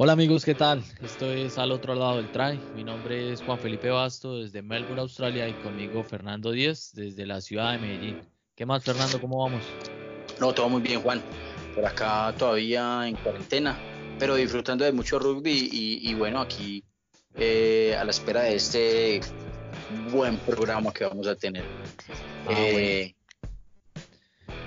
Hola amigos, ¿qué tal? Esto es Al Otro Lado del Try. Mi nombre es Juan Felipe Basto desde Melbourne, Australia y conmigo Fernando Díez desde la ciudad de Medellín. ¿Qué más Fernando? ¿Cómo vamos? No, todo muy bien Juan. Por acá todavía en cuarentena, pero disfrutando de mucho rugby y, bueno, aquí eh, a la espera de este buen programa que vamos a tener. Ah, eh,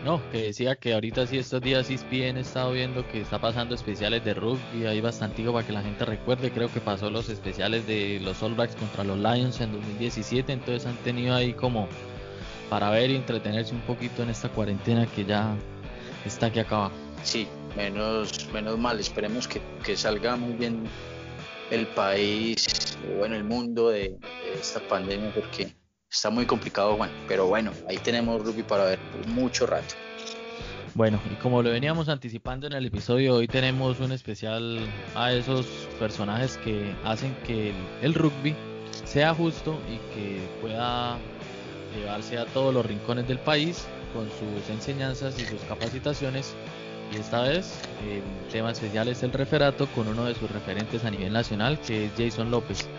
no, que decía que ahorita sí estos días bien he estado viendo que está pasando especiales de rugby, hay bastante para que la gente recuerde, creo que pasó los especiales de los All Blacks contra los Lions en 2017, entonces han tenido ahí como para ver y entretenerse un poquito en esta cuarentena que ya está que acaba. Sí, menos, menos mal, esperemos que, que salga muy bien el país, o bueno, el mundo de esta pandemia porque está muy complicado, Juan. Pero bueno, ahí tenemos rugby para ver mucho rato. Bueno, y como lo veníamos anticipando en el episodio, hoy tenemos un especial a esos personajes que hacen que el, rugby sea justo y que pueda llevarse a todos los rincones del país con sus enseñanzas y sus capacitaciones. Y esta vez el tema especial es el referato con uno de sus referentes a nivel nacional, que es Jason López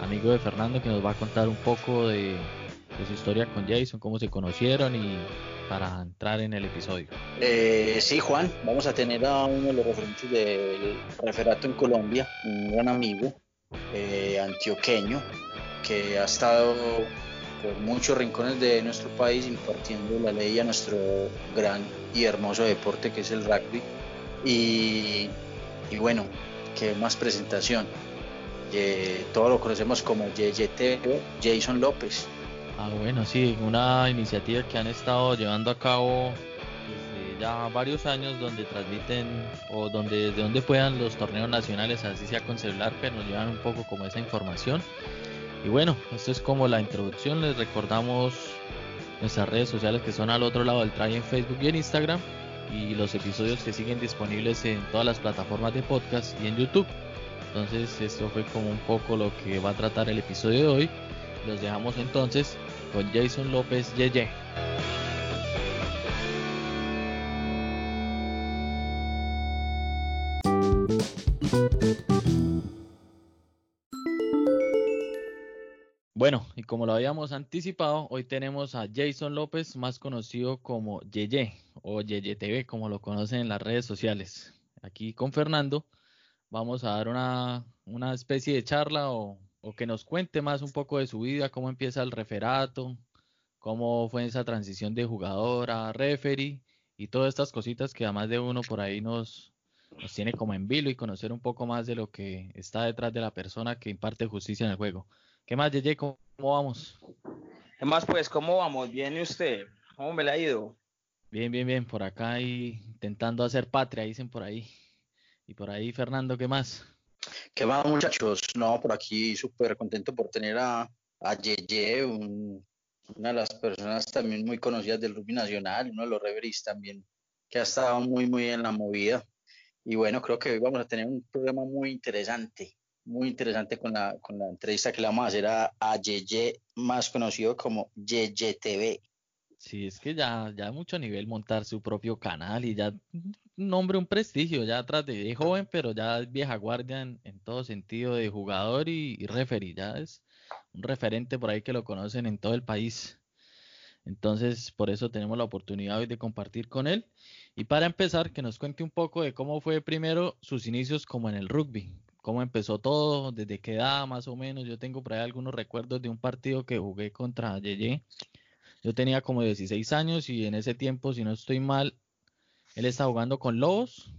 amigo de Fernando, que nos va a contar un poco de, su historia con Jason, cómo se conocieron y para entrar en el episodio. Eh, sí, Juan, vamos a tener a uno de los referentes del referato en Colombia, un gran amigo eh, antioqueño que ha estado por muchos rincones de nuestro país impartiendo la ley a nuestro gran y hermoso deporte que es el rugby. Y, y bueno, qué más presentación todo lo conocemos como YYT Jason López. Ah, bueno, sí, una iniciativa que han estado llevando a cabo desde ya varios años donde transmiten o donde desde donde puedan los torneos nacionales, así sea con celular, pero nos llevan un poco como esa información. Y bueno, esto es como la introducción, les recordamos nuestras redes sociales que son al otro lado del try en Facebook y en Instagram y los episodios que siguen disponibles en todas las plataformas de podcast y en YouTube. Entonces esto fue como un poco lo que va a tratar el episodio de hoy. Los dejamos entonces con Jason López Yeye. Bueno, y como lo habíamos anticipado, hoy tenemos a Jason López, más conocido como Yeye o Yeye TV, como lo conocen en las redes sociales. Aquí con Fernando vamos a dar una, especie de charla o, que nos cuente más un poco de su vida, cómo empieza el referato, cómo fue esa transición de jugador a referee y todas estas cositas que además de uno por ahí nos, nos tiene como en vilo y conocer un poco más de lo que está detrás de la persona que imparte justicia en el juego. ¿Qué más, Yeye? ¿Cómo, vamos? ¿Qué más, pues? ¿Cómo vamos? ¿Bien y usted? ¿Cómo me le ha ido? Bien, bien, bien. Por acá y intentando hacer patria, dicen por ahí. Y por ahí, Fernando, ¿qué más? ¿Qué más, muchachos? No, por aquí súper contento por tener a, a Yeye, una de las personas también muy conocidas del rugby nacional, uno de los reveries también, que ha estado muy, muy en la movida. Y bueno, creo que hoy vamos a tener un programa muy interesante, muy interesante con la, con la entrevista que le vamos a hacer a, a Yeye, más conocido como Yeye TV. Sí, es que ya, ya mucho nivel montar su propio canal y ya nombre, un prestigio, ya atrás de, joven, pero ya es vieja guardia en, todo sentido de jugador y, y ya es un referente por ahí que lo conocen en todo el país. Entonces, por eso tenemos la oportunidad hoy de compartir con él. Y para empezar, que nos cuente un poco de cómo fue primero sus inicios como en el rugby, cómo empezó todo, desde qué edad más o menos. Yo tengo por ahí algunos recuerdos de un partido que jugué contra Yeye yo tenía como 16 años y en ese tiempo, si no estoy mal, él estaba jugando con Lobos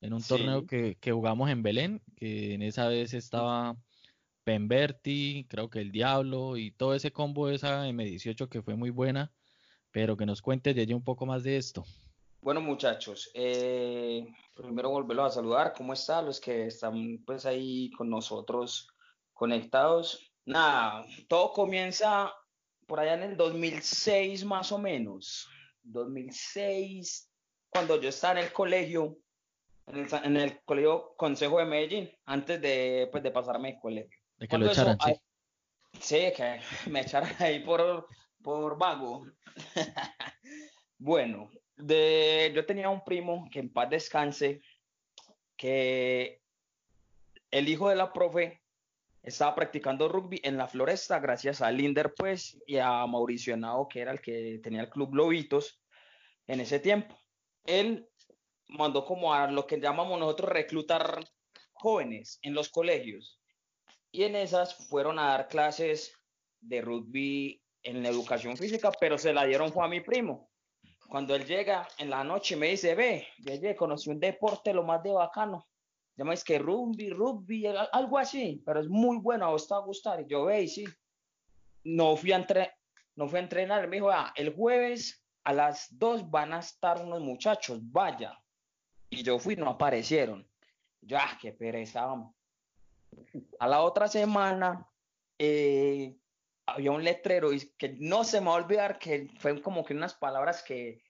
en un torneo que, jugamos en Belén, que en esa vez estaba Pemberti, creo que el Diablo y todo ese combo de esa M18 que fue muy buena, pero que nos cuente ya un poco más de esto. Bueno muchachos, eh, primero volverlos a saludar, ¿cómo están los que están pues ahí con nosotros conectados? Nada, todo comienza por allá en el 2006 más o menos, 2006, cuando yo estaba en el colegio, en el, colegio Consejo de Medellín, antes de, pues, de pasarme el colegio. De que lo echaran, sí. sí, que me echaran ahí por, por vago. bueno, de, yo tenía un primo que en paz descanse, que el hijo de la profe estaba practicando rugby en la floresta gracias a Linder pues y a Mauricio Henao que era el que tenía el club Lobitos en ese tiempo. Él mandó como a lo que llamamos nosotros reclutar jóvenes en los colegios y en esas fueron a dar clases de rugby en la educación física, pero se la dieron fue a mi primo. Cuando él llega en la noche me dice, ve, ya conocí un deporte lo más de bacano. Llamáis que rugby, rugby, algo así, pero es muy bueno, a vos te va a gustar. Y yo, ve, sí. No fui a, entre, no fui a entrenar, me dijo, ah, el jueves a las dos van a estar unos muchachos, vaya. Y yo fui, no aparecieron. Yo, ah, qué pereza, A la otra semana, eh, había un letrero y que no se me va a olvidar que fue como que unas palabras que,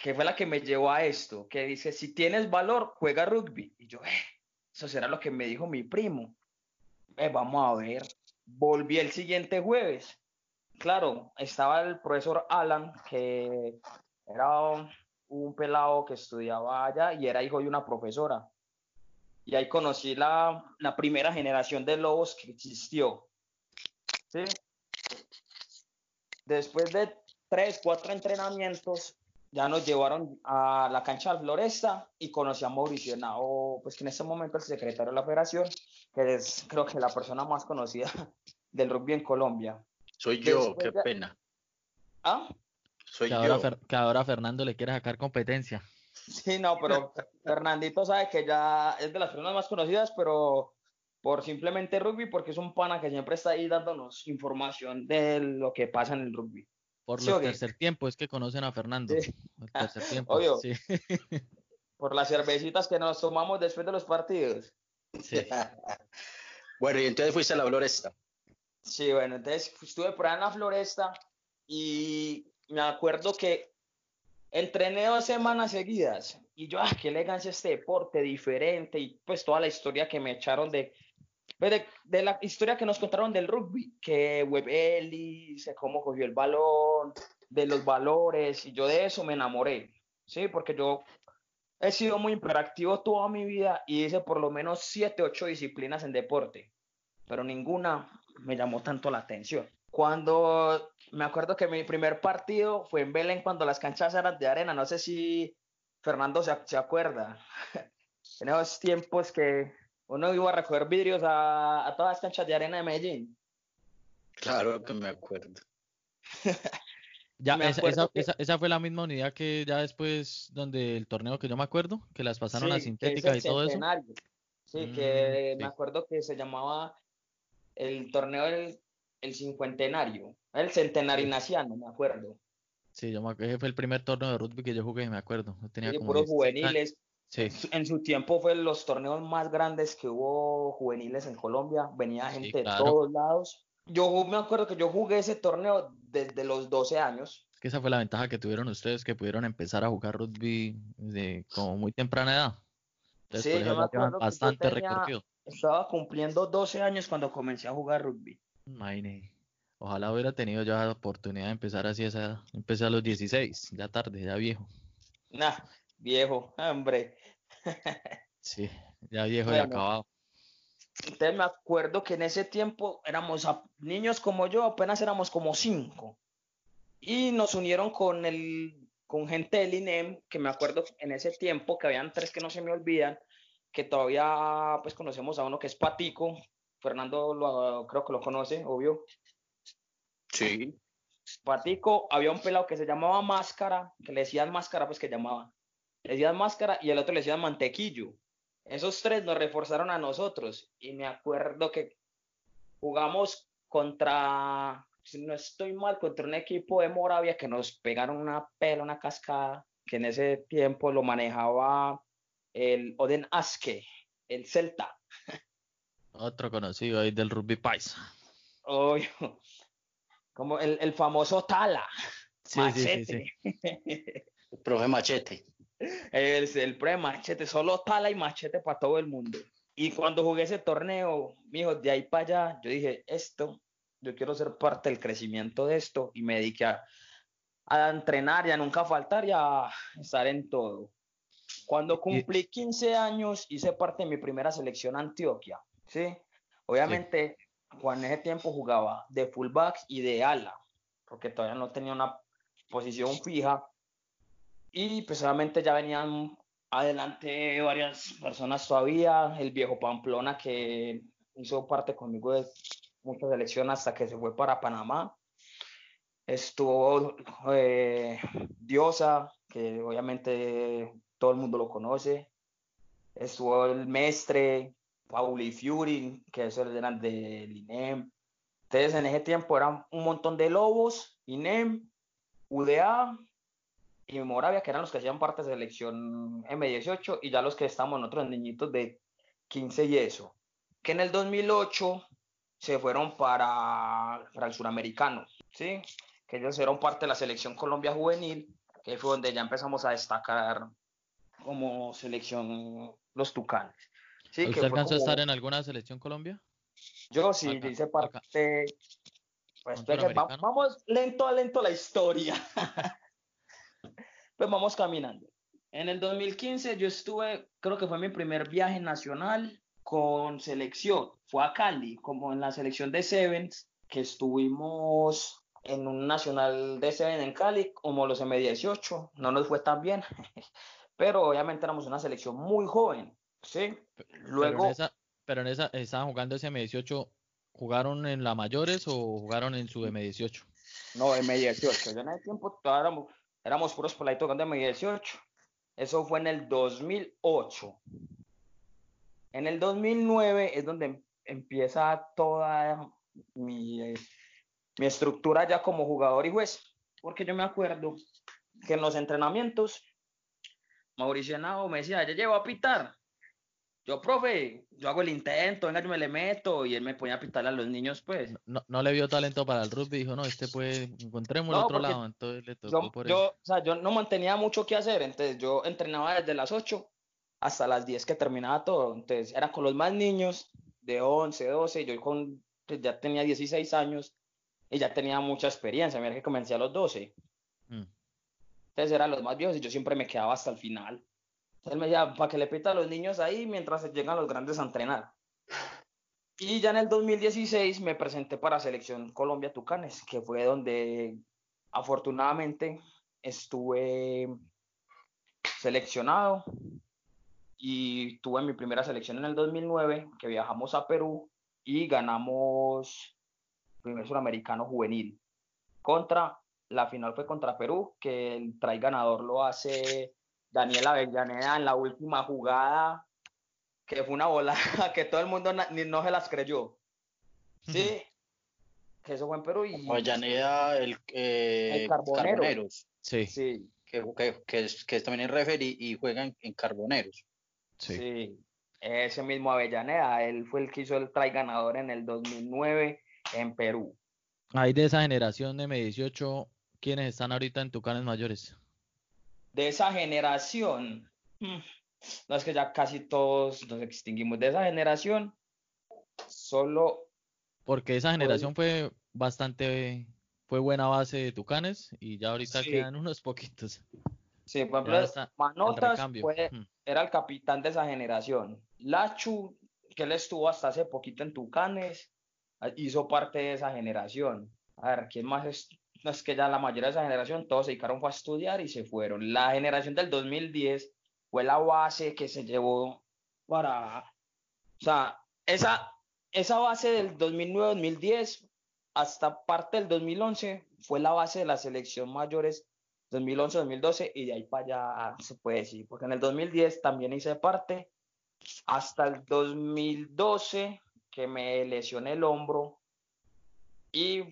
que fue la que me llevó a esto, que dice, si tienes valor, juega rugby. Y yo, eh, eso será lo que me dijo mi primo. Eh, vamos a ver. Volví el siguiente jueves. Claro, estaba el profesor Alan, que era un, pelado que estudiaba allá y era hijo de una profesora. Y ahí conocí la, la primera generación de lobos que existió. ¿Sí? Después de tres, cuatro entrenamientos, ya nos llevaron a la cancha de Floresta y conocí a Mauricio Nao, pues que en ese momento el secretario de la federación, que es creo que la persona más conocida del rugby en Colombia. Soy yo, qué pena. ¿Ah? Soy que yo. Ahora que ahora Fernando le quiere sacar competencia. Sí, no, pero Fernandito sabe que ya es de las personas más conocidas, pero por simplemente rugby, porque es un pana que siempre está ahí dándonos información de lo que pasa en el rugby. Por el tercer tiempo es que conocen a Fernando. tercer tiempo. Obvio. Sí. Por las cervecitas que nos tomamos después de los partidos. Sí. bueno, y entonces fuiste a la floresta. Sí, bueno, entonces estuve por ahí en la floresta y me acuerdo que entrené dos semanas seguidas y yo, ah, qué elegancia este deporte diferente y pues toda la historia que me echaron de de, la historia que nos contaron del rugby, que Web Ellis, cómo cogió el balón, de los valores, y yo de eso me enamoré, ¿sí? Porque yo he sido muy imperactivo toda mi vida y hice por lo menos siete, ocho disciplinas en deporte, pero ninguna me llamó tanto la atención. Cuando me acuerdo que mi primer partido fue en Belén cuando las canchas eran de arena, no sé si Fernando se, se acuerda. en esos tiempos que uno iba a recoger vidrios a, a todas las canchas de arena de Medellín. Claro que me acuerdo. ya, esa, esa, fue la misma unidad que ya después, donde el torneo que yo me acuerdo, que las pasaron a sintética y todo eso. Sí, que mm, me acuerdo que se llamaba el torneo del el cincuentenario, el centenario naciano, me acuerdo. Sí, yo me acuerdo, fue el primer torneo de rugby que yo jugué, me acuerdo. tenía como puros juveniles. En su tiempo fue los torneos más grandes que hubo juveniles en Colombia. Venía gente de todos lados. Yo me acuerdo que yo jugué ese torneo desde los 12 años. Es que esa fue la ventaja que tuvieron ustedes, que pudieron empezar a jugar rugby de como muy temprana edad. sí, yo me acuerdo bastante recorrido. Estaba cumpliendo 12 años cuando comencé a jugar rugby. Ojalá hubiera tenido ya la oportunidad de empezar así esa edad. Empecé a los 16, ya tarde, ya viejo. Nah, viejo, hombre. sí, ya viejo y acabado. Entonces me acuerdo que en ese tiempo éramos niños como yo, apenas éramos como cinco. Y nos unieron con el con gente del INEM, que me acuerdo en ese tiempo que habían tres que no se me olvidan, que todavía pues conocemos a uno que es Patico, Fernando lo, creo que lo conoce, obvio. Sí. Patico, había un pelado que se llamaba Máscara, que le decían Máscara, pues que llamaba le decían máscara y el otro le decían mantequillo. Esos tres nos reforzaron a nosotros y me acuerdo que jugamos contra, si no estoy mal, contra un equipo de Moravia que nos pegaron una pela, una cascada, que en ese tiempo lo manejaba el Oden Aske, el Celta. Otro conocido ahí del rugby paisa. como el, famoso Tala. Sí, sí, sí, El profe Machete. Es el pre-machete, solo tala y machete para todo el mundo. Y cuando jugué ese torneo, mijo, de ahí para allá, yo dije, esto, yo quiero ser parte del crecimiento de esto y me dediqué a, a entrenar y a nunca faltar y a estar en todo. Cuando cumplí 15 años, hice parte de mi primera selección Antioquia, ¿sí? Obviamente, Juan en ese tiempo jugaba de fullback y de ala, porque todavía no tenía una posición fija. Y pues obviamente ya venían adelante varias personas todavía, el viejo Pamplona que hizo parte conmigo de muchas selecciones hasta que se fue para Panamá. Estuvo eh, Diosa, que obviamente todo el mundo lo conoce. Estuvo el Mestre, Pauli Fury, que esos eran del INEM. Entonces en ese tiempo eran un montón de lobos, INEM, UDA y Moravia, que eran los que hacían parte de selección M18 y ya los que estamos nosotros niñitos de 15 y eso. Que en el 2008 se fueron para, para el suramericano, ¿sí? Que ellos eran parte de la selección Colombia Juvenil, que fue donde ya empezamos a destacar como selección los Tucanes. Sí, ¿Usted alcanzó a estar en alguna selección Colombia? Yo sí, hice parte. Pues, vamos lento a lento la historia. pues vamos caminando. En el 2015 yo estuve, creo que fue mi primer viaje nacional con selección. Fue a Cali, como en la selección de Sevens, que estuvimos en un nacional de Sevens en Cali, como los M18. No nos fue tan bien, pero obviamente éramos una selección muy joven. Sí. Luego. Pero en esa, estaban jugando ese M18, ¿jugaron en la mayores o jugaron en su M18? No, M18. Yo en ese tiempo éramos, éramos puros por ahí tocando M18. Eso fue en el 2008. En el 2009 es donde empieza toda mi, mi estructura ya como jugador y juez. Porque yo me acuerdo que en los entrenamientos, Mauricio Nao me decía, ya llevo a pitar yo, profe, yo hago el intento, venga, yo me le meto y él me ponía a pitarle a los niños, pues. No, no le vio talento para el rugby, dijo, no, este puede, encontremos el otro lado, entonces le tocó yo, por yo, O sea, yo no mantenía mucho que hacer, entonces yo entrenaba desde las 8 hasta las 10 que terminaba todo, entonces era con los más niños de 11, 12, yo con, pues, ya tenía 16 años y ya tenía mucha experiencia, mira que comencé a los 12. Mm. Entonces eran los más viejos y yo siempre me quedaba hasta el final. Él me decía, para que le pita a los niños ahí mientras llegan los grandes a entrenar. Y ya en el 2016 me presenté para Selección Colombia Tucanes, que fue donde afortunadamente estuve seleccionado y tuve mi primera selección en el 2009, que viajamos a Perú y ganamos primer suramericano juvenil. Contra, la final fue contra Perú, que el try ganador lo hace Daniel Avellaneda en la última jugada, que fue una bola que todo el mundo ni no se las creyó. Sí, que eso fue en Perú. Y, Avellaneda, el, eh, Carboneros. Sí. sí. Que, que, que, es, que también es referee y juega en, Carboneros. Sí. sí. Ese mismo Avellaneda, él fue el que hizo el try ganador en el 2009 en Perú. Hay de esa generación de M18, ¿quiénes están ahorita en Tucanes Mayores? De esa generación, mm, no es que ya casi todos nos extinguimos de esa generación, solo... Porque esa generación fue bastante, fue buena base de Tucanes y ya ahorita quedan unos poquitos. Sí, por ejemplo, Manotas era el capitán de esa generación. Lachu, que él estuvo hasta hace poquito en Tucanes, hizo parte de esa generación. A ver, ¿quién más es? No es que ya la mayoría de esa generación, todos se dedicaron a estudiar y se fueron. La generación del 2010 fue la base que se llevó para, o sea, esa, esa base del 2009-2010 hasta parte del 2011 fue la base de la selección mayores 2011-2012 y de ahí para allá se puede decir, porque en el 2010 también hice parte hasta el 2012 que me lesioné el hombro y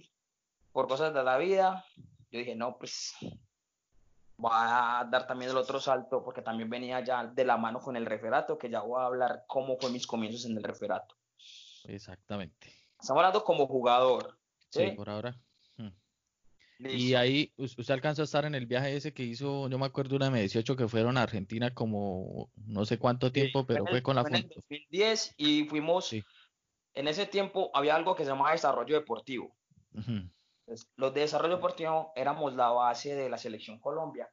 por cosas de la vida, yo dije, no, pues voy a dar también el otro salto porque también venía ya de la mano con el referato, que ya voy a hablar cómo fue mis comienzos en el referato. Exactamente. Estamos hablando como jugador. Sí, por ahora. Hmm. Y ahí usted alcanzó a estar en el viaje ese que hizo, yo me acuerdo una M18 que fueron a Argentina como no sé cuánto tiempo, pero fue, con la fue En el 2010 y fuimos, en ese tiempo había algo que se llamaba desarrollo deportivo los de desarrollo deportivo éramos la base de la selección Colombia.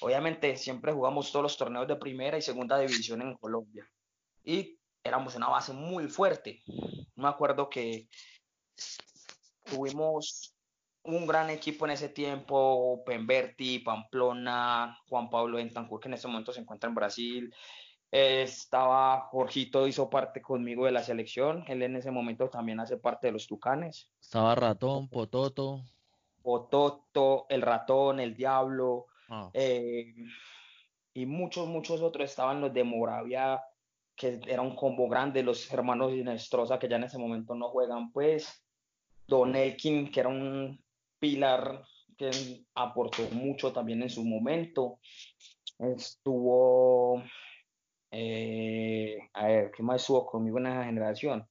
obviamente siempre jugamos todos los torneos de primera y segunda división en Colombia. Y éramos una base muy fuerte. Me acuerdo que tuvimos un gran equipo en ese tiempo, Pemberti, Pamplona, Juan Pablo Entancur, que en ese momento se encuentra en Brasil. Estaba Jorgito, hizo parte conmigo de la selección. Él en ese momento también hace parte de los Tucanes. Estaba Ratón, Pototo. Pototo, el Ratón, el Diablo. Ah. Eh, y muchos, muchos otros estaban los de Moravia, que era un combo grande, los hermanos Inestrosa, que ya en ese momento no juegan, pues. Don Elkin, que era un pilar que aportó mucho también en su momento. Estuvo, eh, a ver, ¿qué más estuvo conmigo en esa generación?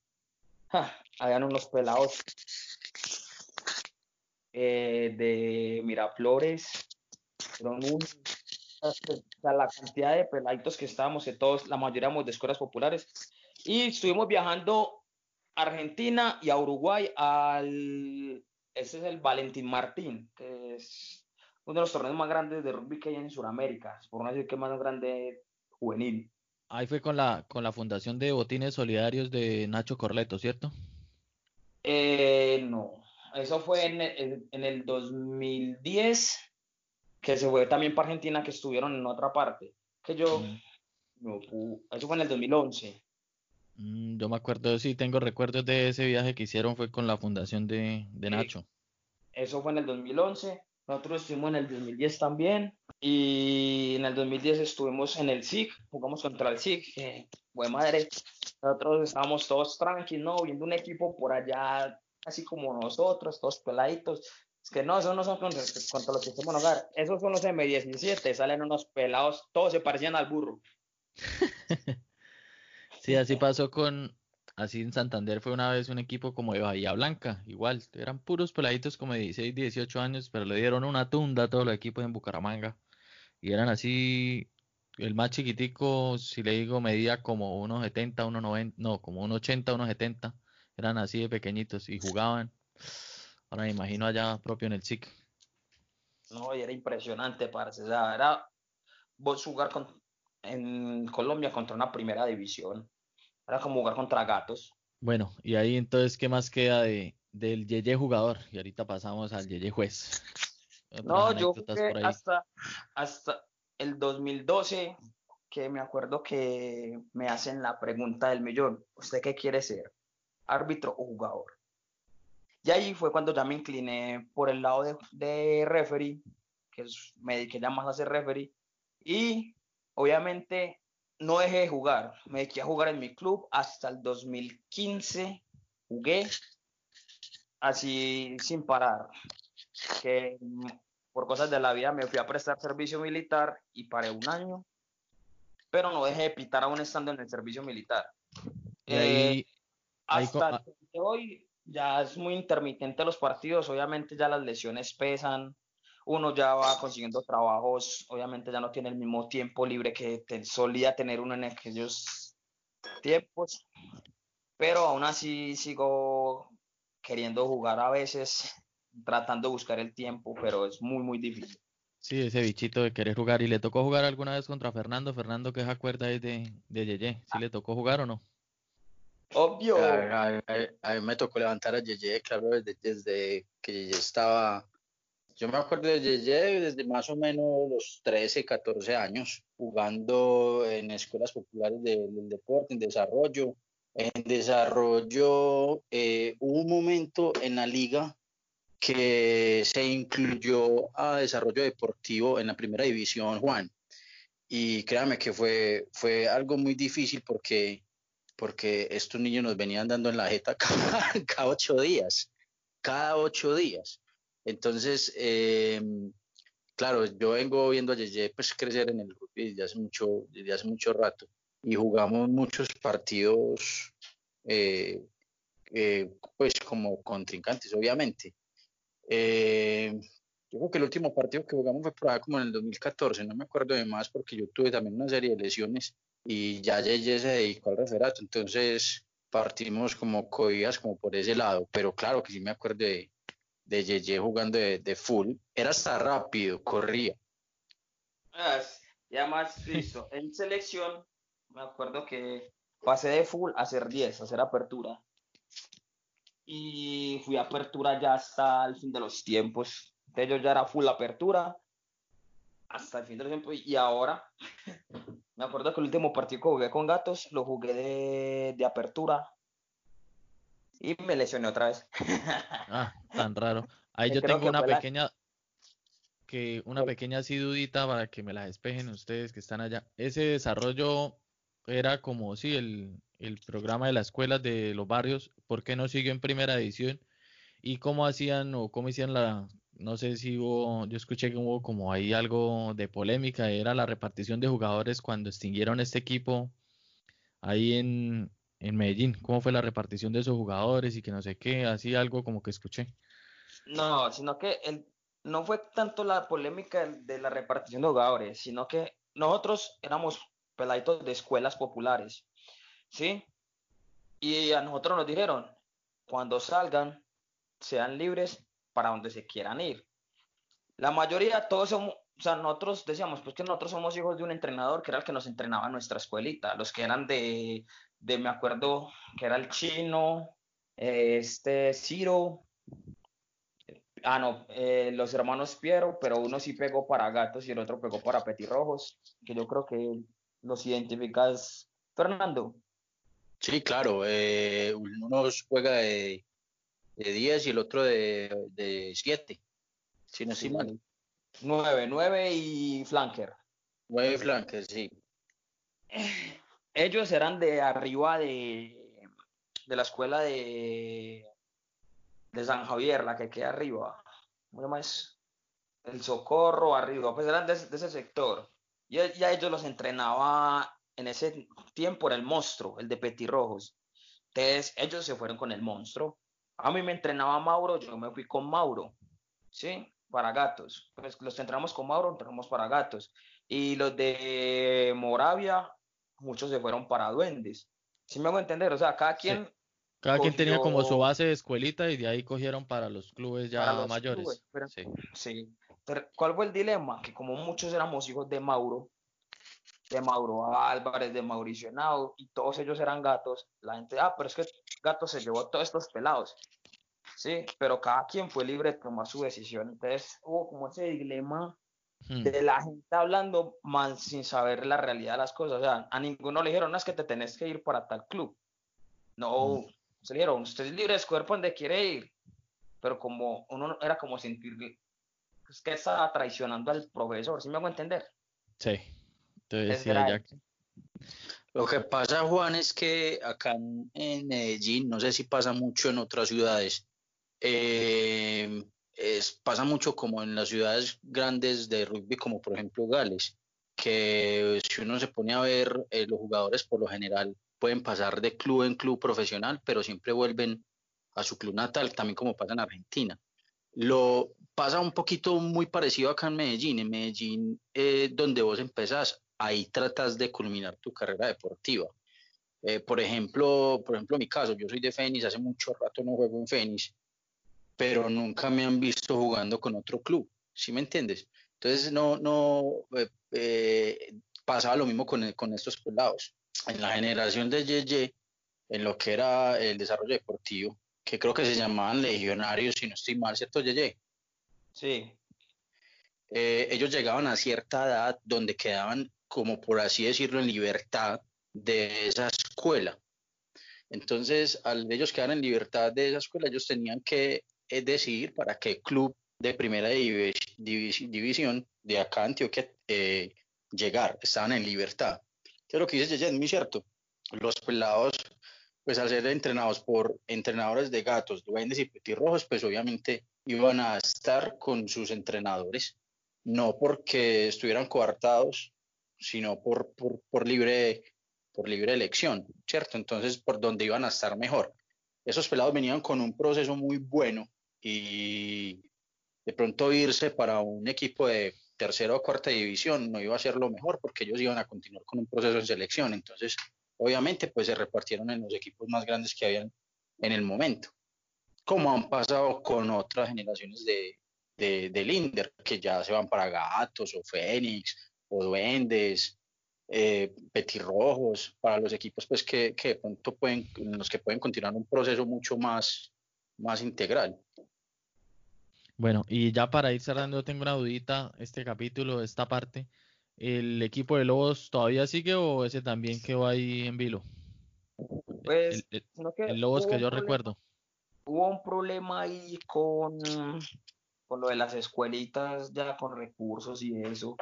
habían unos pelados eh, de Miraflores, fueron un, la cantidad de peladitos que estábamos, que todos, la mayoría de escuelas populares, y estuvimos viajando a Argentina y a Uruguay al ese es el Valentín Martín, que es uno de los torneos más grandes de rugby que hay en Sudamérica, por no decir que más grande juvenil. Ahí fue con la, con la fundación de Botines Solidarios de Nacho Corleto, ¿cierto? Eh, no, eso fue en el, en el 2010, que se fue también para Argentina, que estuvieron en otra parte. Que yo, mm. no, eso fue en el 2011. Mm, yo me acuerdo, sí, tengo recuerdos de ese viaje que hicieron, fue con la fundación de, Nacho. Eso fue en el 2011, nosotros estuvimos en el 2010 también, y en el 2010 estuvimos en el SIG, jugamos contra el SIG, eh, buena madre, nosotros estábamos todos tranquilos, ¿no? Viendo un equipo por allá, así como nosotros, todos peladitos, es que no, esos no son contra, los que estamos hogar, esos son los M17, salen unos pelados, todos se parecían al burro. Sí, así pasó con, así en Santander fue una vez un equipo como de Bahía Blanca, igual, eran puros peladitos como de 16, 18 años, pero le dieron una tunda a todos los equipos en Bucaramanga. Y eran así, el más chiquitico, si le digo, medía como unos 70, unos 90, no, como unos 80, unos 70, eran así de pequeñitos y jugaban. Ahora me imagino allá propio en el SIC. No, y era impresionante, parce. O sea, era vos jugar con, en Colombia contra una primera división. Era como jugar contra gatos. Bueno, y ahí entonces, ¿qué más queda de, del Yeye jugador? Y ahorita pasamos al Yeye juez. No, yo hasta, hasta el 2012, que me acuerdo que me hacen la pregunta del millón, ¿usted qué quiere ser? ¿Árbitro o jugador? Y ahí fue cuando ya me incliné por el lado de, de referee, que me dediqué ya más a ser referee, y obviamente no dejé de jugar, me dediqué a jugar en mi club hasta el 2015, jugué así sin parar, que por cosas de la vida me fui a prestar servicio militar y paré un año, pero no dejé de pitar aún estando en el servicio militar. Eh, hasta hoy ya es muy intermitente los partidos, obviamente ya las lesiones pesan, uno ya va consiguiendo trabajos, obviamente ya no tiene el mismo tiempo libre que solía tener uno en aquellos tiempos, pero aún así sigo queriendo jugar a veces, tratando de buscar el tiempo, pero es muy, muy difícil. Sí, ese bichito de querer jugar. ¿Y le tocó jugar alguna vez contra Fernando? Fernando, que es acuerda de, de Yeye. ¿Sí le tocó jugar o no? Obvio. A, mí me tocó levantar a Yeye, claro, desde, desde que Yeye estaba yo me acuerdo de Yeye desde más o menos los 13, 14 años, jugando en escuelas populares del deporte, en desarrollo. En desarrollo eh, hubo un momento en la liga que se incluyó a desarrollo deportivo en la primera división, Juan. Y créame que fue, fue algo muy difícil porque, porque estos niños nos venían dando en la jeta cada ocho días, cada ocho días. Entonces, eh, claro, yo vengo viendo a Yeye pues, crecer en el rugby desde hace mucho, desde hace mucho rato y jugamos muchos partidos eh, eh, pues como contrincantes, obviamente. Yo creo que el último partido que jugamos fue por como en el 2014, no me acuerdo de más porque yo tuve también una serie de lesiones y ya Yeye se dedicó al referato, entonces partimos como coidas como por ese lado, pero claro que sí me acuerdo de, de Yeye jugando de, full, era hasta rápido, corría. ya más listo. En selección, me acuerdo que pasé de full a hacer 10, a hacer apertura. Y fui a apertura ya hasta el fin de los tiempos. Entonces yo ya era full apertura hasta el fin de los tiempos. Y ahora, me acuerdo que el último partido que jugué con gatos lo jugué de, de apertura. Y me lesioné otra vez. ah, tan raro. Ahí yo tengo una pequeña, que una pequeña así dudita para que me la despejen ustedes que están allá. Ese desarrollo era como, sí, el, el programa de las escuelas de los barrios, ¿por qué no siguió en primera edición? ¿Y cómo hacían o cómo hacían la, no sé si yo escuché que hubo como ahí algo de polémica, era la repartición de jugadores cuando extinguieron este equipo ahí en, en Medellín, ¿cómo fue la repartición de esos jugadores y que no sé qué, así algo como que escuché? No, sino que el, no fue tanto la polémica de la repartición de jugadores, sino que nosotros éramos peladitos de escuelas populares, ¿sí? Y a nosotros nos dijeron, cuando salgan, sean libres para donde se quieran ir. La mayoría, todos somos, o sea, nosotros decíamos, pues que nosotros somos hijos de un entrenador que era el que nos entrenaba en nuestra escuelita, los que eran de, de me acuerdo, que era el chino, este, Ciro, Ah, no, eh, los hermanos Piero, pero uno sí pegó para gatos y el otro pegó para petirrojos, que yo creo que los identificas, Fernando. Sí, claro, eh, uno juega de, 10 y el otro de 7, si no estoy mal. 9, 9 y flanker. 9 y flanker, sí. Ellos eran de arriba de, de la escuela de de San Javier, la que queda arriba. ¿Cómo más? El Socorro, arriba. Pues eran de, ese sector. Y ya ellos los entrenaba en ese tiempo, era el monstruo, el de Petirrojos. Entonces, ellos se fueron con el monstruo. A mí me entrenaba Mauro, yo me fui con Mauro. ¿Sí? Para gatos. Pues los entrenamos con Mauro, entrenamos para gatos. Y los de Moravia, muchos se fueron para duendes. ¿Sí me hago entender? O sea, cada quien cada quien tenía como su base de escuelita y de ahí cogieron para los clubes ya mayores. sí. ¿Cuál fue el dilema? Que como muchos éramos hijos de Mauro, de Mauro Álvarez, de Mauricio Nau, y todos ellos eran gatos, la gente, ah, pero es que gato se llevó todos estos pelados. Sí, pero cada quien fue libre de tomar su decisión. Entonces hubo como ese dilema hmm. de la gente hablando mal sin saber la realidad de las cosas. O sea, a ninguno le dijeron, no es que te tenés que ir para tal club. No, hmm se dijeron, usted es libre de escoger por donde quiere ir, pero como uno era como sentir que estaba traicionando al profesor, ¿sí me hago entender? Sí, entonces decía Lo que pasa, Juan, es que acá en Medellín, no sé si pasa mucho en otras ciudades, eh, es, pasa mucho como en las ciudades grandes de rugby, como por ejemplo Gales, que si uno se pone a ver eh, los jugadores por lo general pueden pasar de club en club profesional, pero siempre vuelven a su club natal, también como pasa en Argentina. Lo pasa un poquito muy parecido acá en Medellín. En Medellín, eh, donde vos empezás, ahí tratas de culminar tu carrera deportiva. Eh, por ejemplo, por ejemplo, en mi caso, yo soy de Fénix, hace mucho rato no juego en Fénix, pero nunca me han visto jugando con otro club, ¿sí me entiendes? Entonces, no, no, eh, pasaba lo mismo con, con estos pelados en la generación de Yeye, en lo que era el desarrollo deportivo, que creo que se llamaban legionarios, si no estoy mal, ¿cierto, Yeye? Sí. Eh, ellos llegaban a cierta edad donde quedaban, como por así decirlo, en libertad de esa escuela. Entonces, al ellos quedar en libertad de esa escuela, ellos tenían que eh, decidir para qué club de primera división de acá Antioquia eh, llegar. Estaban en libertad que lo que dice es muy cierto. Los pelados, pues al ser entrenados por entrenadores de gatos, duendes y petirrojos, pues obviamente iban a estar con sus entrenadores, no porque estuvieran coartados, sino por, por, por, libre, por libre elección, ¿cierto? Entonces, por donde iban a estar mejor. Esos pelados venían con un proceso muy bueno y de pronto irse para un equipo de tercera o cuarta división no iba a ser lo mejor porque ellos iban a continuar con un proceso de selección. Entonces, obviamente, pues se repartieron en los equipos más grandes que habían en el momento, como han pasado con otras generaciones de, de, Linder, que ya se van para Gatos o Fénix o duendes, eh, petirrojos, para los equipos pues que, que de pronto pueden, los que pueden continuar un proceso mucho más, más integral. Bueno, y ya para ir cerrando, tengo una dudita, este capítulo, esta parte. ¿El equipo de Lobos todavía sigue o ese también quedó ahí en vilo? Pues, el, Lobos que yo recuerdo. Hubo un problema ahí con, con lo de las escuelitas ya con recursos y eso,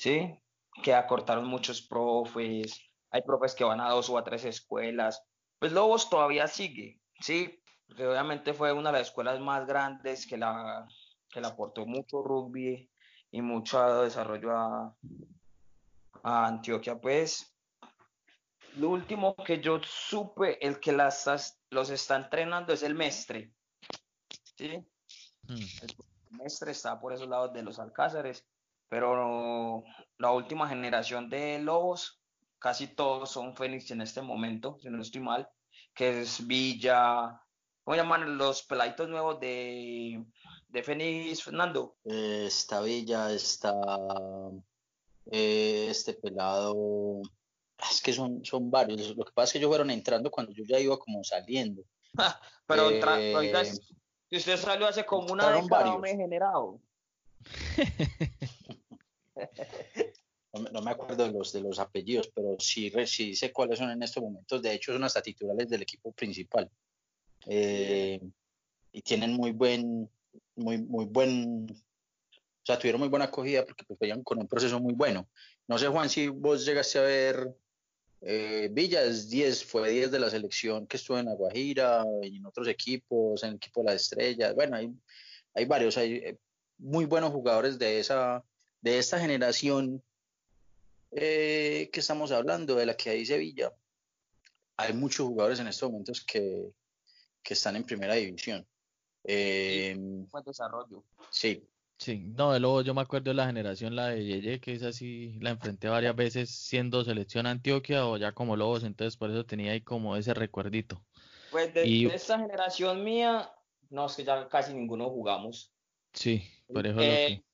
¿sí? Que acortaron muchos profes, hay profes que van a dos o a tres escuelas. Pues Lobos todavía sigue, ¿sí? Porque obviamente fue una de las escuelas más grandes que la, que le aportó mucho rugby y mucho desarrollo a, Antioquia. Pues lo último que yo supe, el que las, los está entrenando es el Mestre. ¿sí? Hmm. El Mestre está por esos lados de los Alcázares, pero la última generación de Lobos, casi todos son Fénix en este momento, si no estoy mal, que es Villa, ¿cómo llaman los peladitos nuevos de, de Fénix, Fernando? Eh, esta Villa, está eh, este pelado, es que son, son varios, lo que pasa es que ellos fueron entrando cuando yo ya iba como saliendo. pero eh, oiga, si usted salió hace como una década, me he generado. no, me acuerdo de los, de los apellidos, pero sí, sí sé cuáles son en estos momentos. De hecho, son hasta titulares del equipo principal. Eh, y tienen muy buen, muy, muy buen, o sea, tuvieron muy buena acogida porque pues con un proceso muy bueno. No sé, Juan, si vos llegaste a ver eh, Villas 10, fue 10 de la selección que estuvo en La Guajira, y en otros equipos, en el equipo de la Estrella, bueno, hay, hay varios, hay eh, muy buenos jugadores de esa, de esta generación que estamos hablando, de la que hay Sevilla. Hay muchos jugadores en estos momentos que, que están en primera división. Eh, buen desarrollo. Sí. Sí, no, luego yo me acuerdo de la generación, la de Yeye, que es así, la enfrenté varias veces siendo selección Antioquia o ya como Lobos, entonces por eso tenía ahí como ese recuerdito. Pues de, esta generación mía, no, es que ya casi ninguno jugamos. Sí, por eso lo eh, que...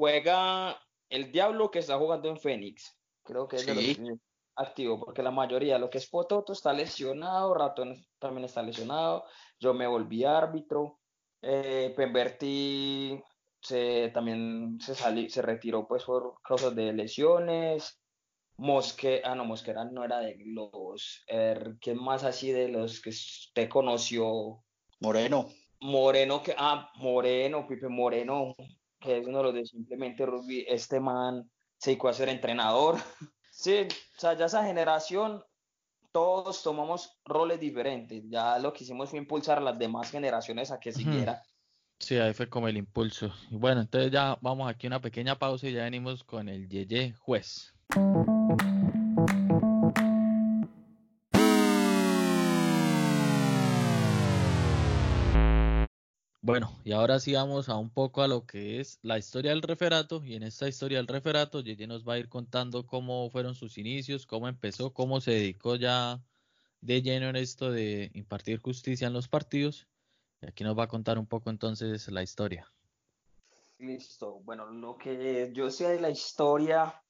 Juega el Diablo que está jugando en Fénix, creo que es de los activo, porque la mayoría, lo que es Pototo está lesionado, Ratón también está lesionado, yo me volví árbitro, eh, Pemberti se, también se, se retiró pues por causas de lesiones, Mosque, ah no, Mosquera no era de los, ¿quién más así de los que usted conoció? Moreno. Moreno, que, ah, Moreno, Pipe Moreno, que es uno de los de simplemente rugby, este man se dedicó a ser entrenador. Sí, o sea, ya esa generación, todos tomamos roles diferentes. Ya lo que hicimos fue impulsar a las demás generaciones a que siguieran. Sí, ahí fue como el impulso. Y bueno, entonces ya vamos aquí a una pequeña pausa y ya venimos con el Yeye Juez. Bueno, y ahora sí vamos a un poco a lo que es la historia del referato. Y en esta historia del referato, Yeye nos va a ir contando cómo fueron sus inicios, cómo empezó, cómo se dedicó ya de lleno en esto de impartir justicia en los partidos. Y aquí nos va a contar un poco entonces la historia. Listo. Bueno, lo que yo sé de la historia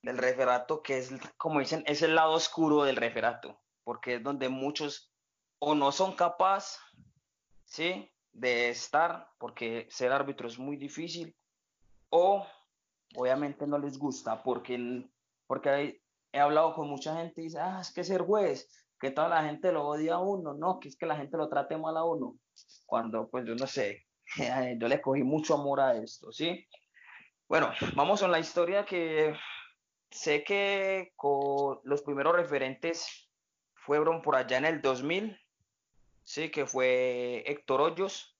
del referato, que es, como dicen, es el lado oscuro del referato, porque es donde muchos o no son capaces, ¿sí? De estar, porque ser árbitro es muy difícil, o obviamente no les gusta, porque, porque he hablado con mucha gente y dice, ah, es que ser juez, que toda la gente lo odia a uno, no, que es que la gente lo trate mal a uno, cuando pues yo no sé, yo le cogí mucho amor a esto, ¿sí? Bueno, vamos a la historia que sé que con los primeros referentes fueron por allá en el 2000, Sí, que fue Héctor Hoyos,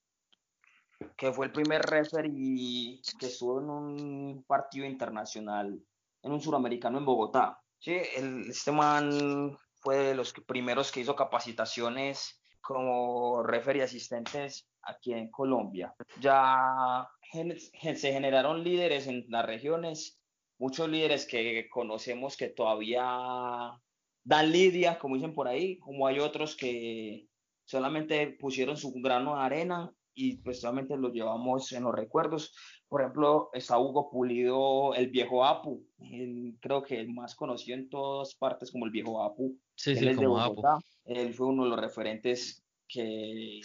que fue el primer referee que estuvo en un partido internacional, en un suramericano en Bogotá. Sí, el, este man fue de los primeros que hizo capacitaciones como referee asistentes aquí en Colombia. Ya se generaron líderes en las regiones, muchos líderes que conocemos que todavía dan lidia, como dicen por ahí, como hay otros que solamente pusieron su grano de arena y pues solamente lo llevamos en los recuerdos. Por ejemplo, está Hugo Pulido, el viejo Apu, creo que el más conocido en todas partes como el viejo Apu. Sí, sí, como Apu. Él fue uno de los referentes que,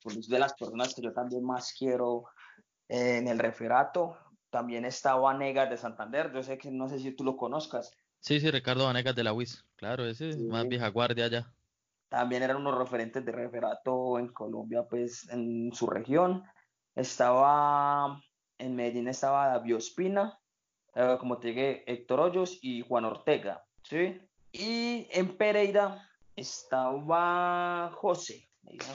pues, de las personas que yo también más quiero en el referato. También está Vanegas de Santander, yo sé que no sé si tú lo conozcas. Sí, sí, Ricardo Vanegas de la UIS, claro, ese es más vieja guardia allá. También eran unos referentes de referato en Colombia, pues en su región. Estaba en Medellín, estaba David Ospina, eh, como te dije, Héctor Hoyos y Juan Ortega, ¿sí? Y en Pereira estaba José,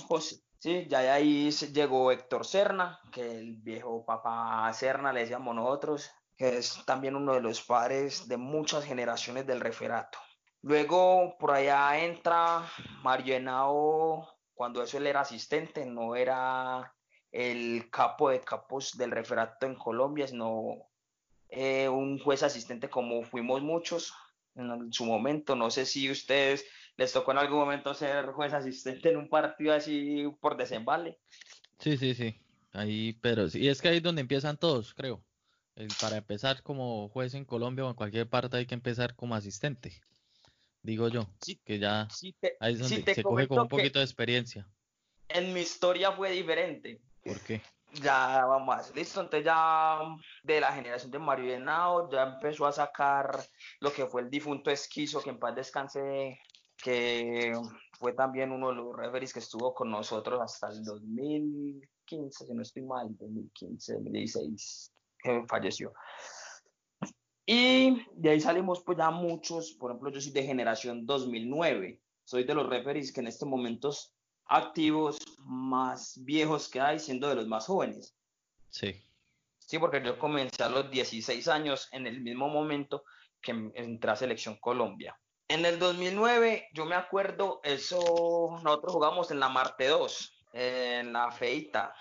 José. Sí, ya ahí llegó Héctor Serna, que el viejo papá Serna le decíamos nosotros, que es también uno de los padres de muchas generaciones del referato. Luego por allá entra Mario Henao, cuando eso él era asistente, no era el capo de capos del referato en Colombia, sino eh, un juez asistente como fuimos muchos en su momento. No sé si ustedes les tocó en algún momento ser juez asistente en un partido así por desembale. Sí, sí, sí. Ahí, pero sí, es que ahí es donde empiezan todos, creo. para empezar como juez en Colombia o en cualquier parte hay que empezar como asistente. Digo yo, que ya ahí es donde se coge como un poquito de experiencia. En mi historia fue diferente. ¿Por qué? Ya vamos, listo, entonces ya de la generación de Mario Henao ya empezó a sacar lo que fue el difunto Esquizo, que en paz descanse que fue también uno de los referees que estuvo con nosotros hasta el 2015, si no estoy mal, 2015, 2016, que falleció. Y de ahí salimos pues ya muchos, por ejemplo, yo soy de generación 2009, soy de los referees que en estos momentos activos más viejos que hay, siendo de los más jóvenes. Sí. Sí, porque yo comencé a los 16 años en el mismo momento que entré a Selección Colombia. En el 2009, yo me acuerdo, eso, nosotros jugamos en la Marte 2, en la Feita,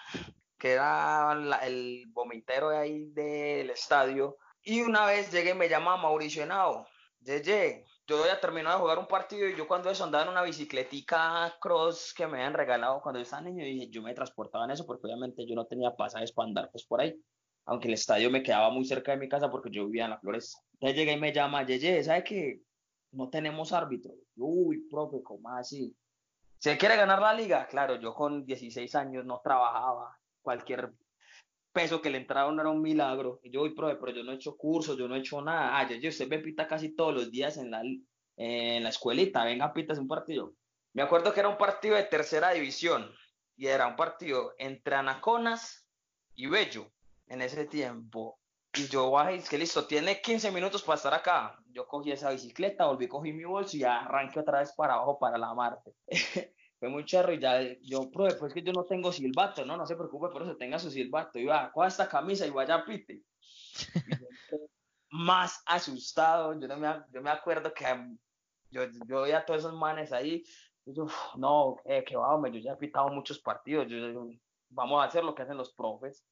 que era el vomitero de ahí del estadio. Y una vez llegué y me llama Mauricio Henao, Yeye, yo ya terminó de jugar un partido y yo cuando eso andaba en una bicicletica cross que me habían regalado cuando yo estaba niño, y yo me transportaba en eso porque obviamente yo no tenía pasajes para andar pues por ahí, aunque el estadio me quedaba muy cerca de mi casa porque yo vivía en la Flores. Entonces llegué y me llama, Yeye, ¿sabe qué? no tenemos árbitro. Uy, profe, ¿cómo así? ¿Se quiere ganar la liga? Claro, yo con 16 años no trabajaba. Cualquier peso que le entraba no era un milagro. Y yo, uy, profe, pero yo no he hecho cursos, yo no he hecho nada. Ah, ya, usted me pita casi todos los días en la, en la escuelita. Venga, pitas un partido. Me acuerdo que era un partido de tercera división. Y era un partido entre Anaconas y Bello en ese tiempo. Y yo bajé, es que listo, tiene 15 minutos para estar acá. Yo cogí esa bicicleta, volví, cogí mi bolso y arranqué otra vez para abajo para la Marte. Fue muy charro y ya yo, profe, pues que yo no tengo silbato, no, no se preocupe, pero se tenga su silbato. Y va, coja esta camisa y vaya pite. más asustado, yo, no me, yo me acuerdo que yo, yo veía a todos esos manes ahí. yo, no, eh, que va, yo ya he pitado muchos partidos, yo, vamos a hacer lo que hacen los profes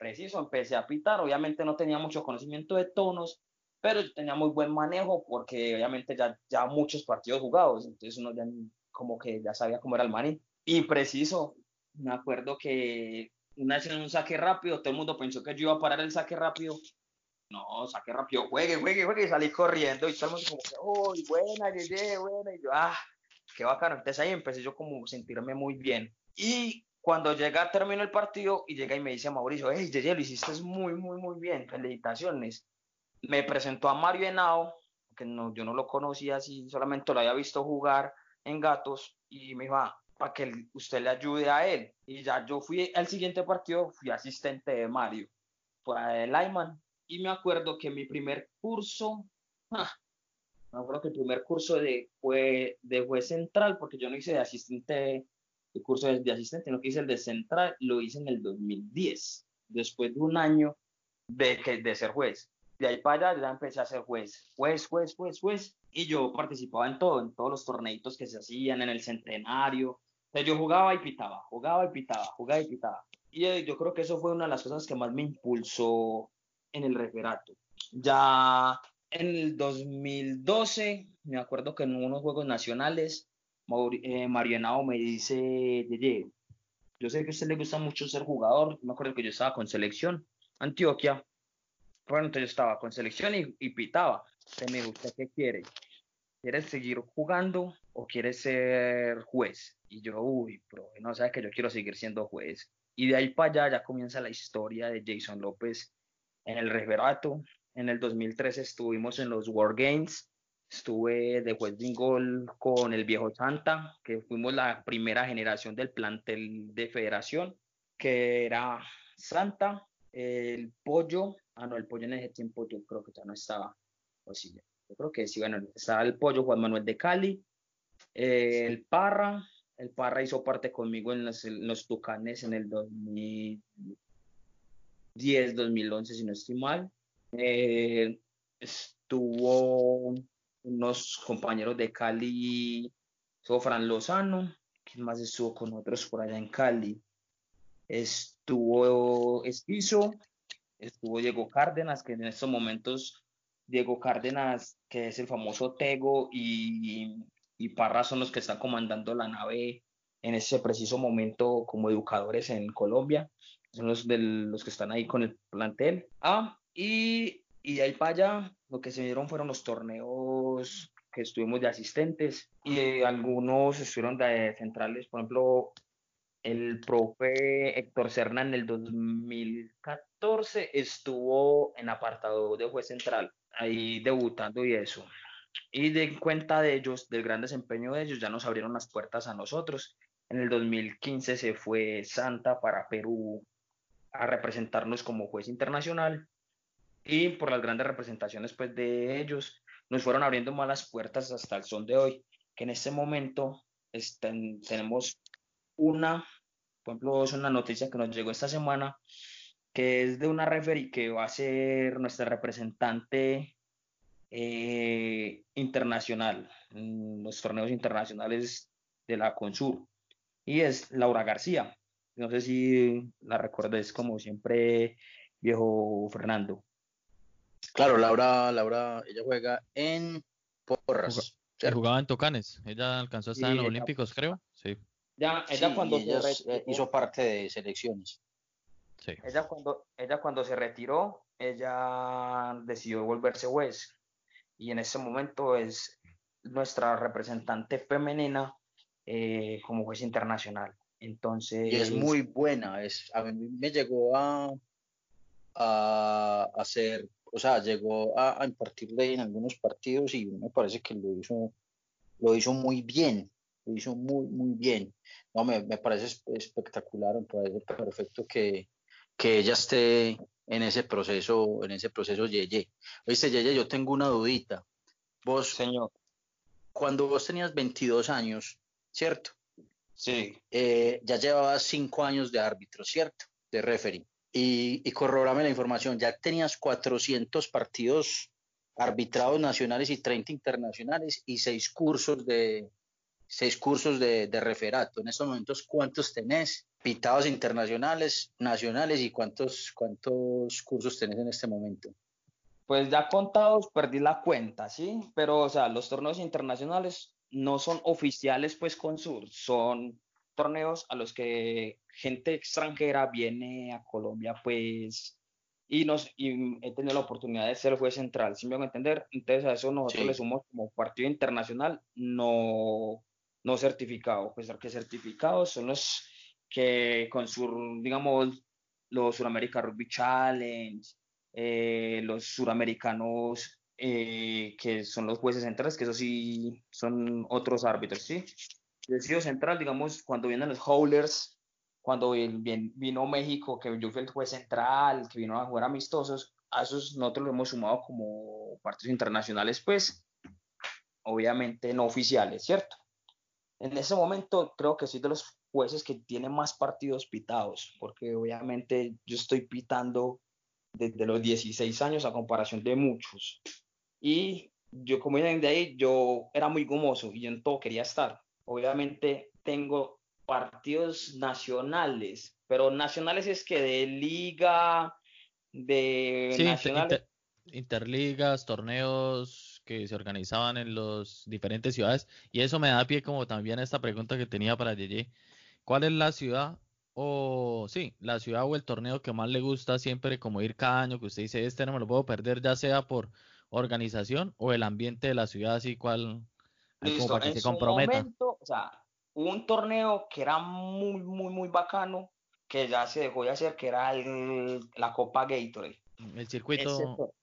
preciso, empecé a pitar, obviamente no tenía mucho conocimiento de tonos, pero yo tenía muy buen manejo porque obviamente ya, ya muchos partidos jugados, entonces uno ya como que ya sabía cómo era el maní. Y preciso, me acuerdo que una vez en un saque rápido, todo el mundo pensó que yo iba a parar el saque rápido. No, saque rápido, juegue, juegue, juegue, y salí corriendo y todo el mundo como que, oh, buena, llegué, buena, y yo, ah, qué bacano. Entonces ahí empecé yo como sentirme muy bien. Y cuando llega, termino el partido y llega y me dice a Mauricio, hey, Yeye, lo hiciste muy, muy, muy bien, felicitaciones. Me presentó a Mario Henao, que no, yo no lo conocía así, solamente lo había visto jugar en Gatos, y me dijo, ah, para que usted le ayude a él. Y ya yo fui al siguiente partido, fui asistente de Mario, fue el Lyman. Y me acuerdo que mi primer curso, ah, me acuerdo que el primer curso de, fue de juez central, porque yo no hice de asistente el curso de, asistente, no que hice el de central, lo hice en el 2010, después de un año de, de ser juez. De ahí para allá ya empecé a ser juez, juez, juez, juez, juez, y yo participaba en todo, en todos los torneitos que se hacían, en el centenario. yo jugaba y pitaba, jugaba y pitaba, jugaba y pitaba. Y eh, yo creo que eso fue una de las cosas que más me impulsó en el referato. Ya en el 2012, me acuerdo que en unos Juegos Nacionales eh, Marianao me dice, Yeye, yo sé que a usted le gusta mucho ser jugador, me acuerdo que yo estaba con selección, Antioquia, entonces yo estaba con selección y, pitaba, se me gusta, ¿qué quiere? ¿Quieres seguir jugando o quieres ser juez? Y yo, uy, no sabes que yo quiero seguir siendo juez. Y de ahí para allá ya comienza la historia de Jason López en el referato. En el 2013 estuvimos en los War Games. Estuve de juez de gol con el viejo Santa, que fuimos la primera generación del plantel de federación, que era Santa, el pollo, ah no, el pollo en ese tiempo yo creo que ya no estaba, o sí, yo creo que sí, bueno, estaba el pollo Juan Manuel de Cali, eh, el Parra, el Parra hizo parte conmigo en los, los Tucanes en el 2010, 2011, si no estoy mal. Eh, estuvo unos compañeros de Cali, estuvo Fran Lozano, ¿quién más estuvo con otros por allá en Cali? Estuvo Esquizo, estuvo Diego Cárdenas, que en estos momentos Diego Cárdenas, que es el famoso Tego, y, y Parra son los que están comandando la nave en ese preciso momento como educadores en Colombia. Son los, de los que están ahí con el plantel. Ah, y, y de ahí para allá, lo que se dieron fueron los torneos que estuvimos de asistentes y algunos estuvieron de centrales. Por ejemplo, el profe Héctor Serna en el 2014 estuvo en apartado de juez central ahí debutando y eso. Y de cuenta de ellos, del gran desempeño de ellos, ya nos abrieron las puertas a nosotros. En el 2015 se fue Santa para Perú a representarnos como juez internacional y por las grandes representaciones pues, de ellos nos fueron abriendo más las puertas hasta el son de hoy, que en este momento estén, tenemos una, por ejemplo, es una noticia que nos llegó esta semana, que es de una referee que va a ser nuestra representante eh, internacional en los torneos internacionales de la Consur y es Laura García. No sé si la recuerdes como siempre, viejo Fernando. Claro, Laura, Laura, ella juega en Porras. Jugaba en Tocanes. Ella alcanzó a estar en los Olímpicos, creo. Sí. Ya, ella cuando se hizo parte de selecciones. Ella cuando, ella cuando se retiró, ella decidió volverse juez y en ese momento es nuestra representante femenina eh, como juez internacional. Entonces. Y es muy buena. Es, a mí me llegó a, a, hacer, o sea, llegó a, a impartirle en algunos partidos y me parece que lo hizo, lo hizo muy bien. Lo hizo muy, muy bien. No, me, me parece espectacular, me parece perfecto que, que ella esté en ese proceso, en ese proceso Yeye. Oíste, Yeye, yo tengo una dudita. Vos, señor, cuando vos tenías 22 años, ¿cierto? Sí. Eh, ya llevabas 5 años de árbitro, ¿cierto? De referee. Y, y corroborame la información, ya tenías 400 partidos arbitrados nacionales y 30 internacionales y 6 cursos de, seis cursos de, de referato. En estos momentos, ¿cuántos tenés? Pitados internacionales, nacionales y cuántos, cuántos cursos tenés en este momento? Pues ya contados, perdí la cuenta, ¿sí? Pero, o sea, los torneos internacionales no son oficiales, pues, con Sur, son torneos a los que gente extranjera viene a Colombia, pues, y, nos, y he tenido la oportunidad de ser juez central, ¿sí me van a entender? Entonces a eso nosotros le sumamos como partido internacional, no, no certificados, pues que certificados son los que con su, digamos, los Suramerica Rugby Challenge, eh, los suramericanos eh, que son los jueces centrales, que eso sí son otros árbitros, ¿sí? El sido central, digamos, cuando vienen los howlers, cuando vino México, que yo fui el juez central, que vino a jugar amistosos, a esos nosotros lo hemos sumado como partidos internacionales, pues, obviamente no oficiales, ¿cierto? En ese momento creo que soy de los jueces que tienen más partidos pitados, porque obviamente yo estoy pitando desde los 16 años a comparación de muchos. Y yo como de ahí, yo era muy gomoso y yo en todo quería estar. Obviamente tengo partidos nacionales, pero nacionales es que de liga, de nacionales. interligas, torneos que se organizaban en las diferentes ciudades. Y eso me da pie como también a esta pregunta que tenía para Yeye. ¿Cuál es la ciudad o sí, la ciudad o el torneo que más le gusta siempre como ir cada año, que usted dice, este no me lo puedo perder, ya sea por organización o el ambiente de la ciudad, así cual, Listo, como para que se comprometa. Momento, o sea, un torneo que era muy, muy, muy bacano, que ya se dejó de hacer, que era la Copa Gatorade. El circuito.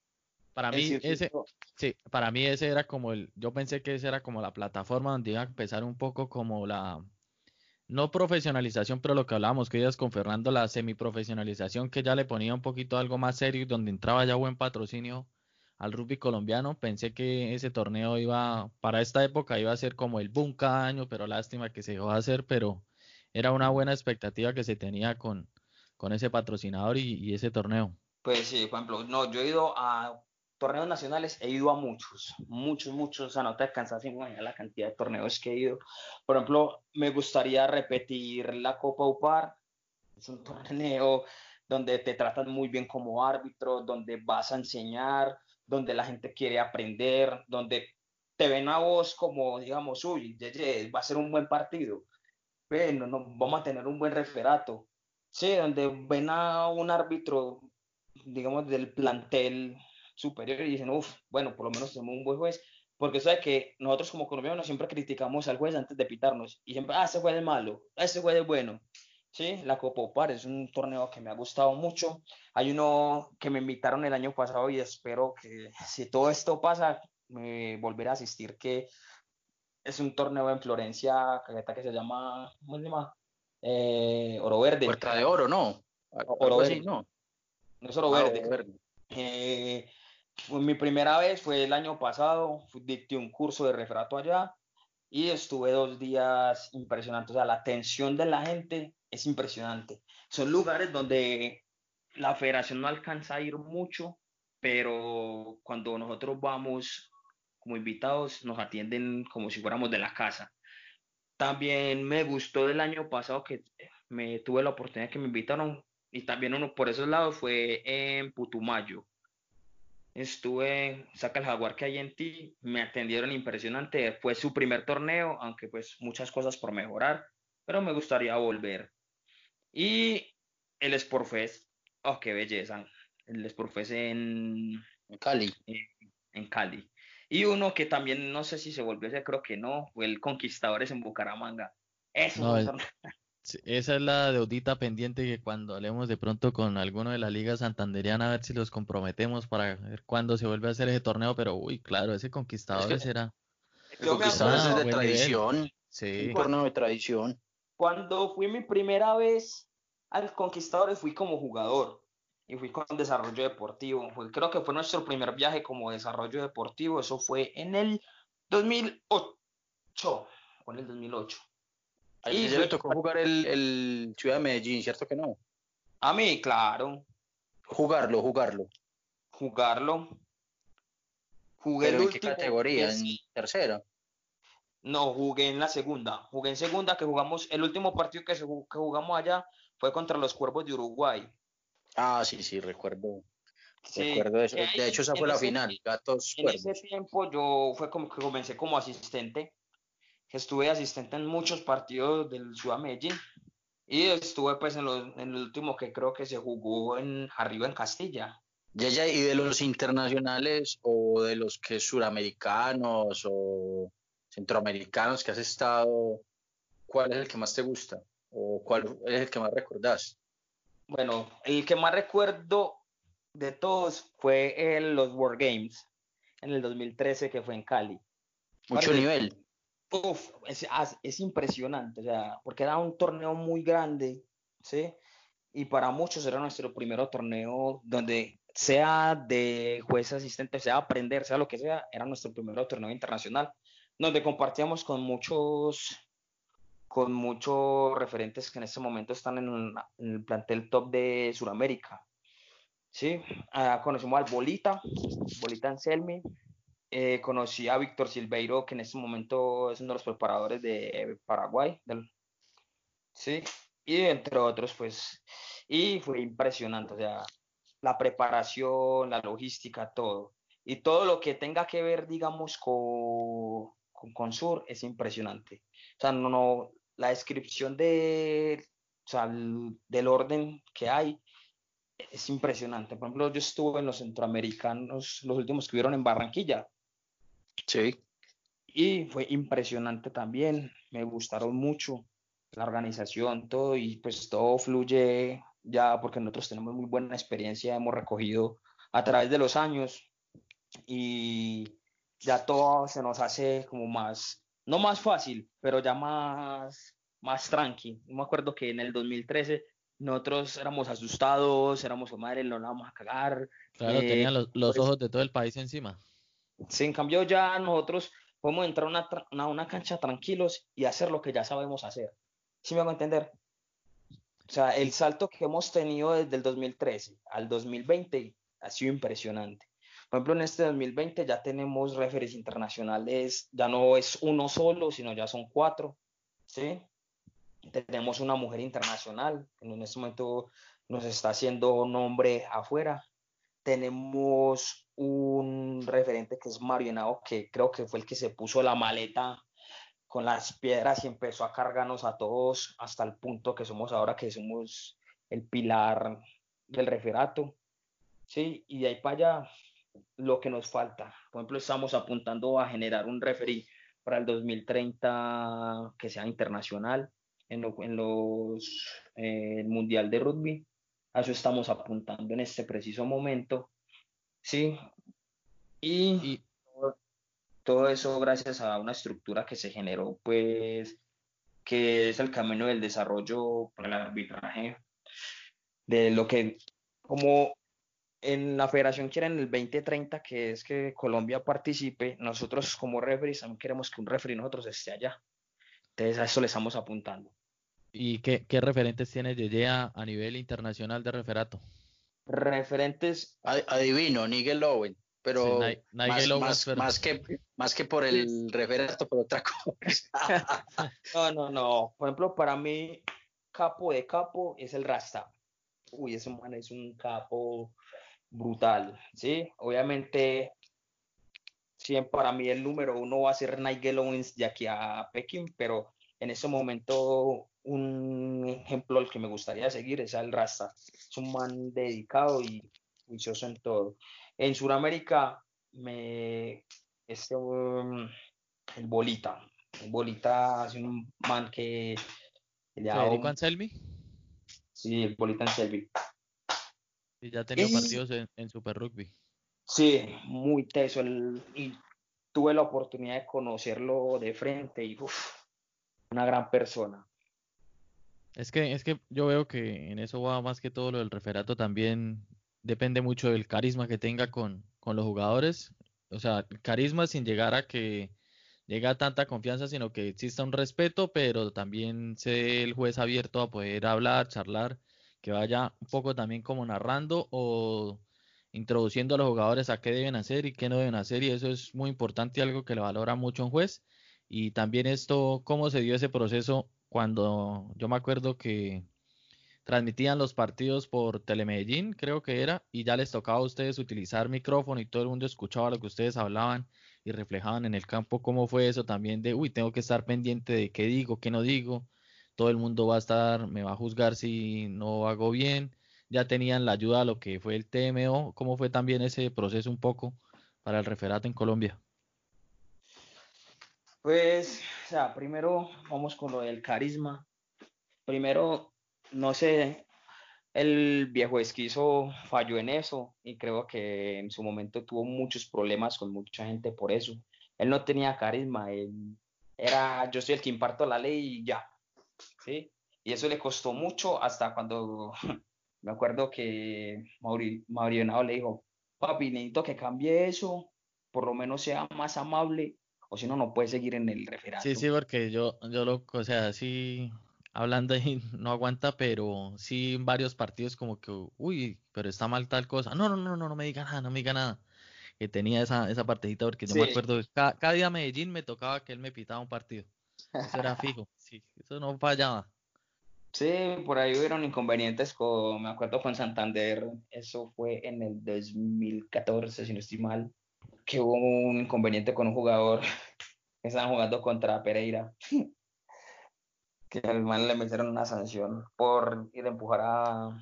para mí, ese, sí, para mí ese era como el, yo pensé que ese era como la plataforma donde iba a empezar un poco como la, no profesionalización, pero lo que hablábamos que ellas con Fernando, la semiprofesionalización que ya le ponía un poquito algo más serio, donde entraba ya buen patrocinio al rugby colombiano. Pensé que ese torneo iba, para esta época iba a ser como el boom cada año, pero lástima que se dejó de hacer, pero era una buena expectativa que se tenía con, con ese patrocinador y, ese torneo. Pues sí, por ejemplo, no, yo he ido a torneos nacionales, he ido a muchos, muchos, muchos, o sea, no te alcanzas sin la cantidad de torneos que he ido. Por ejemplo, me gustaría repetir la Copa UPAR, es un torneo donde te tratan muy bien como árbitro, donde vas a enseñar, donde la gente quiere aprender, donde te ven a vos como, digamos, uy, va a ser un buen partido, bueno, no, vamos a tener un buen referato, sí, donde ven a un árbitro, digamos, del plantel superior y dicen, uff, bueno, por lo menos tenemos un buen juez, porque sabe que nosotros como colombianos siempre criticamos al juez antes de pitarnos, y siempre, ah, ese juez es malo, ese juez es bueno, Sí, la Copa Opar es un torneo que me ha gustado mucho. Hay uno que me invitaron el año pasado y espero que si todo esto pasa, me volveré a asistir, que es un torneo en Florencia, que se llama, ¿cómo se llama? Eh, oro Verde. Puerta de Oro, ¿no? Oro Verde. no. No es Oro ah, Verde. Eh, mi primera vez fue el año pasado, dicté un curso de referato allá y estuve dos días impresionantes. O sea, la atención de la gente es impresionante. Son lugares donde la federación no alcanza a ir mucho, pero cuando nosotros vamos como invitados nos atienden como si fuéramos de la casa. También me gustó del año pasado que me tuve la oportunidad que me invitaron y también uno por esos lados fue en Putumayo. Estuve, saca el jaguar que hay en ti, me atendieron impresionante, fue su primer torneo, aunque pues muchas cosas por mejorar, pero me gustaría volver. Y el Sportfest, oh, qué belleza. El Sportfest en, en Cali. En, Cali. Y uno que también no sé si se volvió creo que no, fue el Conquistadores en Bucaramanga. Eso. esa es la deudita pendiente que cuando hablemos de pronto con alguno de la Liga Santanderiana, a ver si los comprometemos para ver cuándo se vuelve a hacer ese torneo. Pero, uy, claro, ese Conquistadores era. El Conquistadores es de tradición. Sí. Un torneo de tradición. Cuando fui mi primera vez al Conquistadores fui como jugador y fui con desarrollo deportivo. creo que fue nuestro primer viaje como desarrollo deportivo. Eso fue en el 2008. O en el 2008. Y le tocó jugar el, el, Ciudad de Medellín, ¿cierto que no? A mí, claro. Jugarlo, jugarlo. Jugarlo. Jugué ¿Pero en qué categoría? ¿En tercera? No, jugué en la segunda. Jugué en segunda, que jugamos, el último partido que, que jugamos allá fue contra los Cuervos de Uruguay. Ah, sí, sí, recuerdo. recuerdo eso. De hecho, esa fue la final, Gatos En ese tiempo yo fue como que comencé como asistente. Estuve asistente en muchos partidos del Ciudad Medellín. Y estuve pues en, en el último que creo que se jugó en arriba en Castilla. Ya, ya, y de los internacionales o de los que suramericanos o centroamericanos que has estado, ¿cuál es el que más te gusta? ¿O cuál es el que más recordás? Bueno, el que más recuerdo de todos fue el, los World Games en el 2013 que fue en Cali. Mucho nivel. Uf, es, es, impresionante, o sea, porque era un torneo muy grande, ¿sí? Y para muchos era nuestro primer torneo donde sea de juez asistente, sea aprender, sea lo que sea, era nuestro primer torneo internacional donde compartíamos con muchos con muchos referentes que en este momento están en, el plantel top de Sudamérica. Sí, ah, conocimos al Bolita, Bolita Anselmi, eh, conocí a Víctor Silveiro, que en este momento es uno de los preparadores de Paraguay, sí, y entre otros, pues, y fue impresionante, o sea, la preparación, la logística, todo. Y todo lo que tenga que ver, digamos, con, con, Sur es impresionante. O sea, no, no, la descripción de sea, del orden que hay, es impresionante. Por ejemplo, yo estuve en los centroamericanos, los últimos que hubieron en Barranquilla. Sí. Y fue impresionante también, me gustaron mucho la organización, todo, y pues todo fluye ya porque nosotros tenemos muy buena experiencia, hemos recogido a través de los años y ya todo se nos hace como más, no más fácil, pero ya más, más tranqui. me acuerdo que en el 2013 nosotros éramos asustados, éramos, madre, no la vamos a cagar. Claro, tenían los, los pues ojos de todo el país encima. Sí, en cambio ya nosotros podemos entrar a una, una, cancha tranquilos y hacer lo que ya sabemos hacer. ¿Sí me hago entender? O sea, el salto que hemos tenido desde el 2013 al 2020 ha sido impresionante. Por ejemplo, en este 2020 ya tenemos referees internacionales, ya no es uno solo, sino ya son cuatro, ¿sí? Tenemos una mujer internacional, en este momento nos está haciendo nombre afuera. Tenemos un referente que es Mario Henao, que creo que fue el que se puso la maleta con las piedras y empezó a cargarnos a todos hasta el punto que somos ahora, que somos el pilar del referato. Sí, y de ahí para allá lo que nos falta. Por ejemplo, estamos apuntando a generar un referee para el 2030 que sea internacional en, en los eh, el Mundial de Rugby. A eso estamos apuntando en este preciso momento. Sí. Y, todo eso gracias a una estructura que se generó, pues, que es el camino del desarrollo para el arbitraje, de lo que, como en la federación quieren el 2030, que es que Colombia participe, nosotros como referees también queremos que un referee nosotros esté allá. Entonces a eso le estamos apuntando. ¿Y qué, qué referentes tiene Yeye a nivel internacional de referato? Referentes. Adivino, Nigel Owen pero, más, que, más que por el referato, por otra cosa. no, no, no. Por ejemplo, para mí, capo de capo es el Rasta. Uy, ese man es un capo brutal, ¿sí? Obviamente, siempre para mí el número uno va a ser Nigel Owens de aquí a Pekín, pero en ese momento un ejemplo al que me gustaría seguir es el Rasta. Es un man dedicado y juicioso en todo. En Sudamérica, me, este, um, el Bolita. El Bolita es un man que... ¿Federico Anselmi? Sí, el Bolita Anselmi. Y ya ha tenido partidos en, Super Rugby. Sí, muy teso. y tuve la oportunidad de conocerlo de frente y una gran persona. Es que, es que yo veo que en eso va más que todo lo del referato también depende mucho del carisma que tenga con, los jugadores. O sea, carisma sin llegar a que llegue a tanta confianza, sino que exista un respeto, pero también sea el juez abierto a poder hablar, charlar, que vaya un poco también como narrando o introduciendo a los jugadores a qué deben hacer y qué no deben hacer, y eso es muy importante, algo que le valora mucho un juez. Y también esto, cómo se dio ese proceso cuando yo me acuerdo que transmitían los partidos por Telemedellín, creo que era, y ya les tocaba a ustedes utilizar micrófono y todo el mundo escuchaba lo que ustedes hablaban y reflejaban en el campo cómo fue eso también de, uy, tengo que estar pendiente de qué digo, qué no digo, todo el mundo va a estar, me va a juzgar si no hago bien, ya tenían la ayuda a lo que fue el TMO, cómo fue también ese proceso un poco para el referato en Colombia. Pues, o sea, primero vamos con lo del carisma. Primero, no sé, el viejo esquizo falló en eso y creo que en su momento tuvo muchos problemas con mucha gente por eso. Él no tenía carisma, él era yo soy el que imparto la ley y ya, ¿sí? Y eso le costó mucho hasta cuando me acuerdo que Mauri, Mauricio le dijo, papi, necesito que cambie eso, por lo menos sea más amable, o si no, no puede seguir en el referato. Sí, sí, porque yo, yo lo, o sea, sí, hablando ahí no aguanta, pero sí en varios partidos como que, uy, pero está mal tal cosa. No, no, no, no, no me diga nada, no me diga nada. Que tenía esa, esa partidita porque yo me acuerdo, cada, cada, día Medellín me tocaba que él me pitaba un partido. Eso era fijo, sí, eso no fallaba. Sí, por ahí hubieron inconvenientes con, me acuerdo con Santander, eso fue en el 2014, si no estoy mal, que hubo un inconveniente con un jugador que estaban jugando contra Pereira que al man le metieron una sanción por ir a empujar a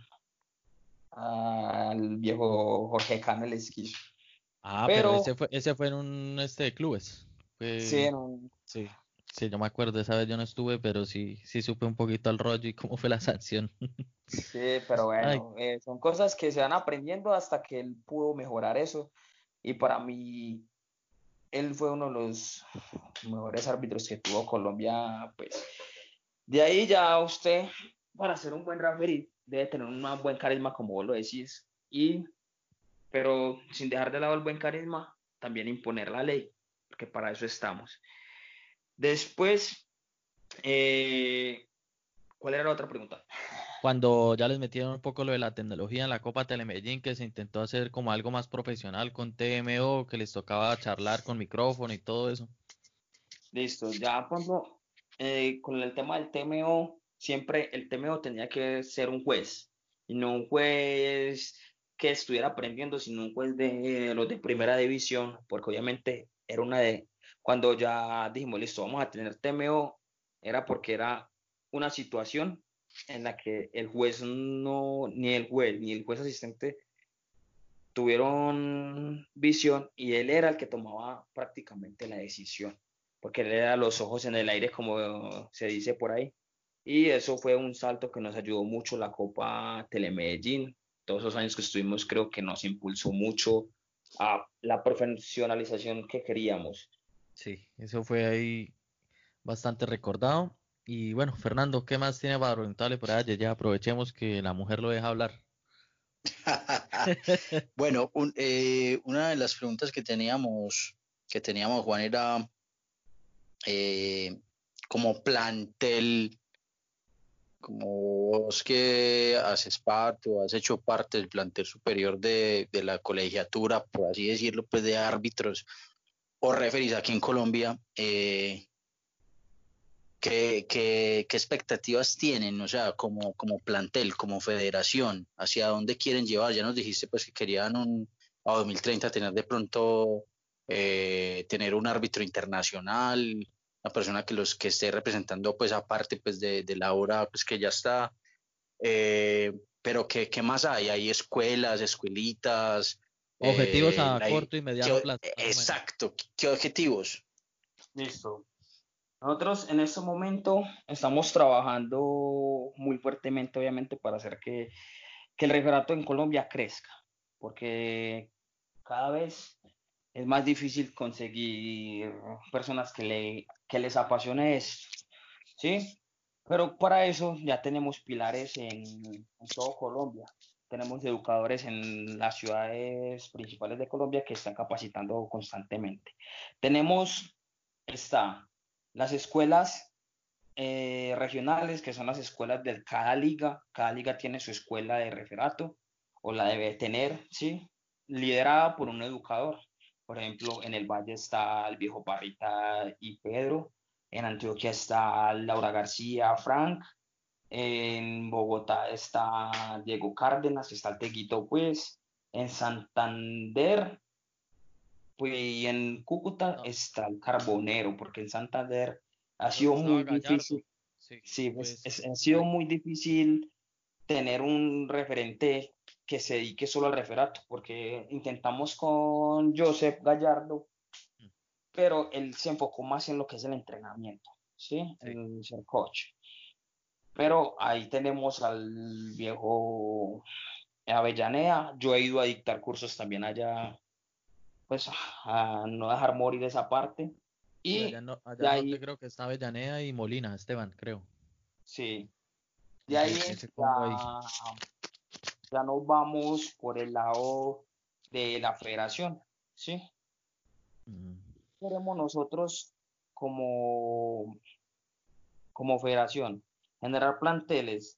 al viejo Jorge Camel esquizo. Ah, pero, ese fue, ese fue en un este de clubes. Sí, en un... sí, sí, yo me acuerdo, esa vez yo no estuve, pero sí, sí supe un poquito al rollo y cómo fue la sanción. Sí, pero bueno, eh, son cosas que se van aprendiendo hasta que él pudo mejorar eso. Y para mí, él fue uno de los mejores árbitros que tuvo Colombia, pues. De ahí ya usted, para ser un buen referee, debe tener un buen carisma, como vos lo decís. Y, pero sin dejar de lado el buen carisma, también imponer la ley, porque para eso estamos. Después, eh, ¿cuál era la otra pregunta? Cuando ya les metieron un poco lo de la tecnología en la Copa Telemedellín, que se intentó hacer como algo más profesional con TMO, que les tocaba charlar con micrófono y todo eso. Listo, ya cuando eh, con el tema del TMO, siempre el TMO tenía que ser un juez, y no un juez que estuviera aprendiendo, sino un juez de los de primera división, porque obviamente era una de, cuando ya dijimos, listo, vamos a tener TMO, era porque era una situación en la que el juez no, ni el juez, ni el juez asistente tuvieron visión y él era el que tomaba prácticamente la decisión, porque él era los ojos en el aire, como se dice por ahí. Y eso fue un salto que nos ayudó mucho la Copa Telemedellín. Todos esos años que estuvimos creo que nos impulsó mucho a la profesionalización que queríamos. Sí, eso fue ahí bastante recordado. Y bueno, Fernando, ¿qué más tiene para preguntarle por allá? Ya aprovechemos que la mujer lo deja hablar. bueno, eh, una de las preguntas que teníamos, que teníamos, Juan, era eh, como plantel, como vos que haces parte o has hecho parte del plantel superior de, la colegiatura, por así decirlo, pues de árbitros o referís aquí en Colombia, eh, ¿Qué, expectativas tienen, o sea, como, como plantel, como federación, hacia dónde quieren llevar? Ya nos dijiste pues que querían un, a 2030 tener de pronto, eh, tener un árbitro internacional, una persona que los que esté representando pues aparte pues de, la hora pues que ya está, eh, pero ¿qué, ¿qué, más hay? ¿Hay escuelas, escuelitas? Objetivos eh, a corto y mediano plazo. Exacto, ¿qué objetivos? Listo. Nosotros en este momento estamos trabajando muy fuertemente, obviamente, para hacer que, el referato en Colombia crezca, porque cada vez es más difícil conseguir personas que, le, que les apasione esto, ¿sí? Pero para eso ya tenemos pilares en, en todo Colombia. Tenemos educadores en las ciudades principales de Colombia que están capacitando constantemente. Tenemos esta las escuelas eh, regionales, que son las escuelas de cada liga, cada liga tiene su escuela de referato o la debe tener, ¿sí? Liderada por un educador. Por ejemplo, en el Valle está el viejo Parrita y Pedro, en Antioquia está Laura García, Frank, en Bogotá está Diego Cárdenas, está el Teguito, pues, en Santander pues, y en Cúcuta está el carbonero, porque en Santander ha sido muy difícil. Sí, pues, pues, ha sido muy difícil tener un referente que se dedique solo al referato, porque intentamos con Joseph Gallardo, mm. pero él se enfocó más en lo que es el entrenamiento, ¿sí? En ser coach. Pero ahí tenemos al viejo Avellaneda. Yo he ido a dictar cursos también allá pues a no dejar morir esa parte. Y allá, no, ahí, creo que está Avellaneda y Molina, Esteban, creo. Sí. De ahí ya, nos vamos por el lado de la federación, ¿sí? Mm. Queremos nosotros como, como federación generar planteles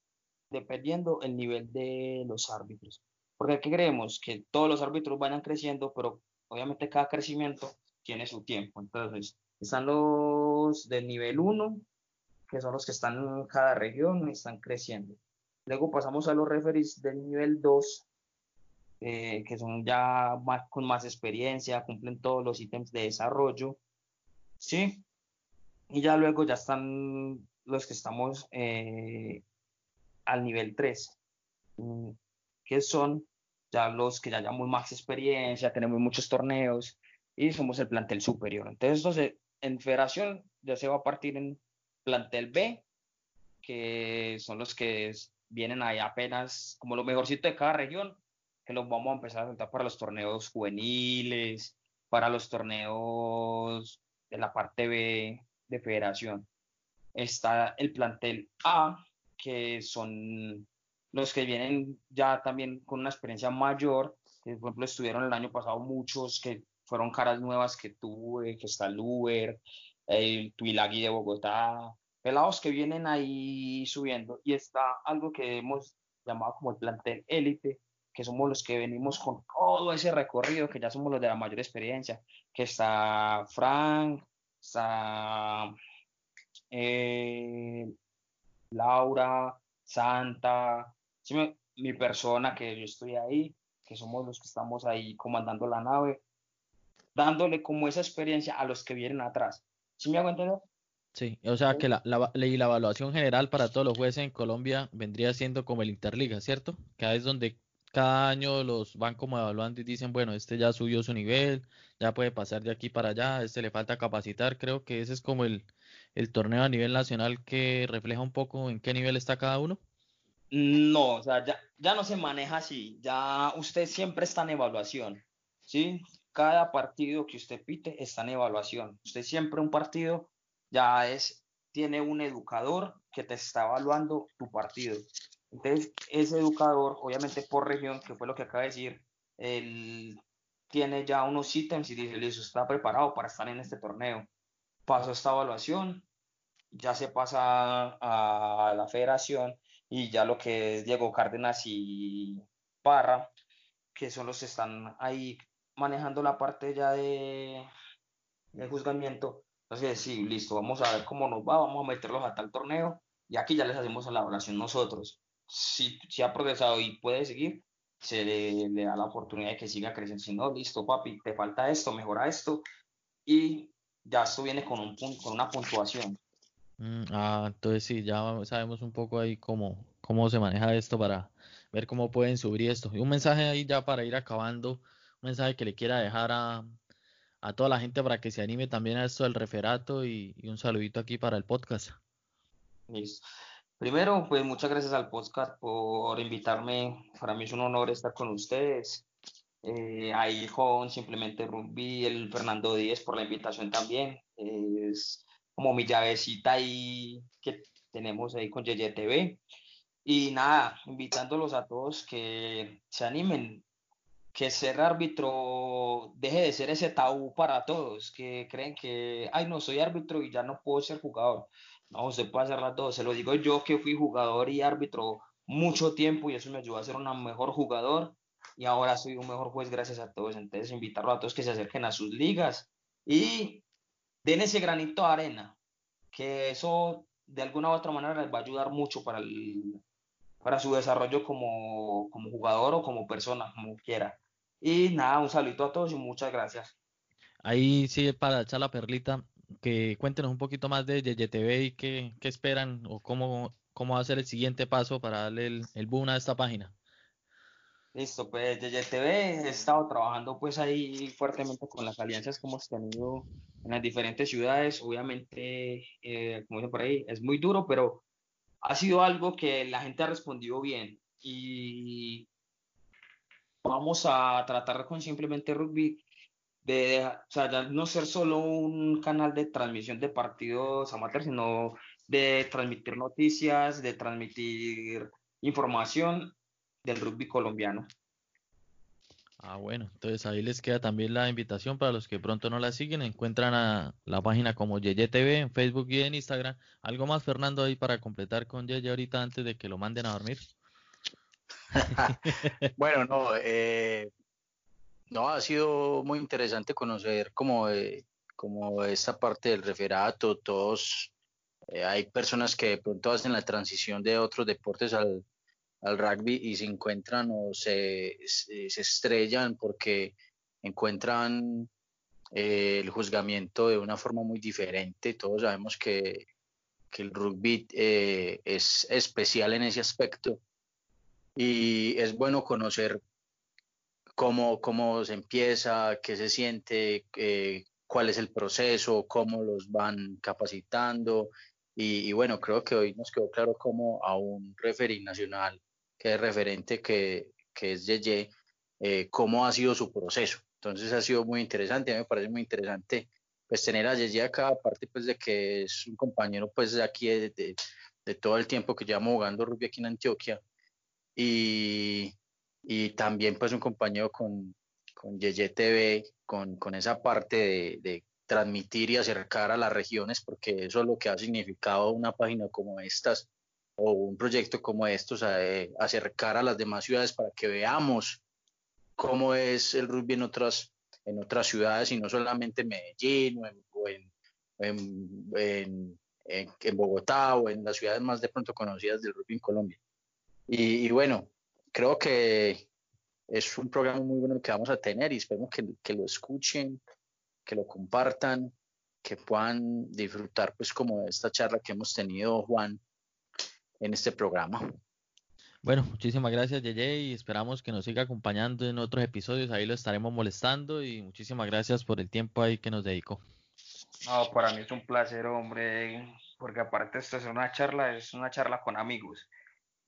dependiendo el nivel de los árbitros. Porque aquí creemos que todos los árbitros vayan creciendo, pero obviamente cada crecimiento tiene su tiempo. Entonces, están los del nivel 1, que son los que están en cada región y están creciendo. Luego pasamos a los referees del nivel 2, eh, que son ya más, con más experiencia, cumplen todos los ítems de desarrollo. ¿Sí? Y ya luego ya están los que estamos eh, al nivel 3, mm, que son ya los que ya llevamos más experiencia, tenemos muchos torneos y somos el plantel superior. Entonces, entonces en federación ya se va a partir en plantel B, que son los que vienen ahí apenas como lo mejorcito de cada región, que los vamos a empezar a juntar para los torneos juveniles, para los torneos de la parte B de federación. Está el plantel A, que son los que vienen ya también con una experiencia mayor, por ejemplo estuvieron el año pasado muchos que fueron caras nuevas que tuve, que está el Uber, el Tuilagui de Bogotá, pelados que vienen ahí subiendo. Y está algo que hemos llamado como el plantel élite, que somos los que venimos con todo ese recorrido, que ya somos los de la mayor experiencia, que está Frank, está eh, Laura, Santa, mi, persona, que yo estoy ahí, que somos los que estamos ahí comandando la nave, dándole como esa experiencia a los que vienen atrás. ¿Sí me hago entender? Sí, o sea que la, la, la, evaluación general para todos los jueces en Colombia vendría siendo como el Interliga, ¿cierto? Que es donde cada año los van como evaluando y dicen, bueno, este ya subió su nivel, ya puede pasar de aquí para allá, este le falta capacitar. Creo que ese es como el, el torneo a nivel nacional que refleja un poco en qué nivel está cada uno. No, o sea, ya, ya no se maneja así, ya usted siempre está en evaluación, ¿sí? Cada partido que usted pite está en evaluación. Usted siempre un partido ya es, tiene un educador que te está evaluando tu partido. Entonces, ese educador, obviamente por región, que fue lo que acaba de decir, él tiene ya unos ítems y dice, listo, está preparado para estar en este torneo. Pasó esta evaluación, ya se pasa a la federación y ya lo que es Diego Cárdenas y Parra, que son los que están ahí manejando la parte ya de, de juzgamiento. Entonces, sí, listo, vamos a ver cómo nos va, vamos a meterlos a tal torneo y aquí ya les hacemos la evaluación nosotros. Si, si ha progresado y puede seguir, se le, da la oportunidad de que siga creciendo. Si no, listo, papi, te falta esto, mejora esto. Y ya esto viene con, un, con una puntuación. Mm, ah, entonces sí, ya sabemos un poco ahí cómo, cómo se maneja esto para ver cómo pueden subir esto. Y un mensaje ahí ya para ir acabando, un mensaje que le quiera dejar a, a toda la gente para que se anime también a esto del referato y, un saludito aquí para el podcast. Primero, pues muchas gracias al podcast por invitarme. Para mí es un honor estar con ustedes. Eh, con simplemente Rugby, el Fernando Díez por la invitación también. es como mi llavecita ahí que tenemos ahí con TV Y nada, invitándolos a todos que se animen, que ser árbitro deje de ser ese tabú para todos, que creen que, ay, no, soy árbitro y ya no puedo ser jugador. No, se puede hacer las dos. Se lo digo yo que fui jugador y árbitro mucho tiempo y eso me ayudó a ser un mejor jugador y ahora soy un mejor juez gracias a todos. Entonces, invitarlos a todos que se acerquen a sus ligas y den ese granito de arena, que eso de alguna u otra manera les va a ayudar mucho para, el, para su desarrollo como, como jugador o como persona, como quiera. Y nada, un saludo a todos y muchas gracias. Ahí sí, para echar la perlita, que cuéntenos un poquito más de YTV y qué, qué, esperan o cómo, cómo va a ser el siguiente paso para darle el, el boom a esta página. Listo, pues TV he estado trabajando pues ahí fuertemente con las alianzas que hemos tenido en las diferentes ciudades. Obviamente, eh, como dicen por ahí, es muy duro, pero ha sido algo que la gente ha respondido bien. Y vamos a tratar con simplemente rugby de o sea, no ser solo un canal de transmisión de partidos amateurs, sino de transmitir noticias, de transmitir información del rugby colombiano. Ah, bueno, entonces ahí les queda también la invitación para los que pronto no la siguen. Encuentran a la página como Yeye TV en Facebook y en Instagram. ¿Algo más, Fernando, ahí para completar con Yeye ahorita antes de que lo manden a dormir? bueno, no, eh, no, ha sido muy interesante conocer como, eh, como esta parte del referato, todos, eh, hay personas que de pronto hacen la transición de otros deportes al, al rugby y se encuentran o se, se, estrellan porque encuentran eh, el juzgamiento de una forma muy diferente. Todos sabemos que que el rugby eh, es especial en ese aspecto y es bueno conocer cómo, cómo se empieza, qué se siente, eh, cuál es el proceso, cómo los van capacitando. Y, bueno, creo que hoy nos quedó claro cómo a un referí nacional, que es referente, que, que es Yeye, eh, cómo ha sido su proceso. Entonces ha sido muy interesante, a mí me parece muy interesante pues tener a Yeye acá, aparte pues de que es un compañero pues de aquí de, de, todo el tiempo que llevamos jugando rugby aquí en Antioquia y, y también pues un compañero con, con Yeye TV, con, con esa parte de, de, transmitir y acercar a las regiones, porque eso es lo que ha significado una página como estas o un proyecto como estos, eh, acercar a las demás ciudades para que veamos cómo es el rugby en otras, en otras ciudades y no solamente en Medellín o en, en, en, Bogotá o en las ciudades más de pronto conocidas del rugby en Colombia. y bueno, creo que es un programa muy bueno que vamos a tener y esperemos que, que, lo escuchen, que lo compartan, que puedan disfrutar pues como esta charla que hemos tenido Juan en este programa. Bueno, muchísimas gracias Yeye y esperamos que nos siga acompañando en otros episodios, ahí lo estaremos molestando y muchísimas gracias por el tiempo ahí que nos dedicó. No, para mí es un placer, hombre, porque aparte esto es una charla, es una charla con amigos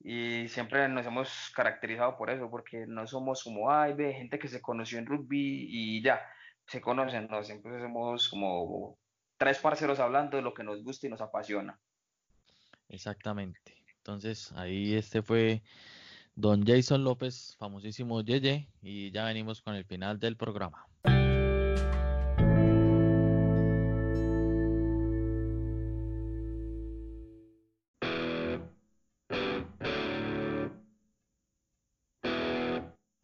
y siempre nos hemos caracterizado por eso, porque no somos como, ay, de gente que se conoció en rugby y ya, se conocen, no, siempre somos como tres parceros hablando de lo que nos gusta y nos apasiona. Exactamente. Entonces, ahí este fue don Jason López, famosísimo Yeye, y ya venimos con el final del programa.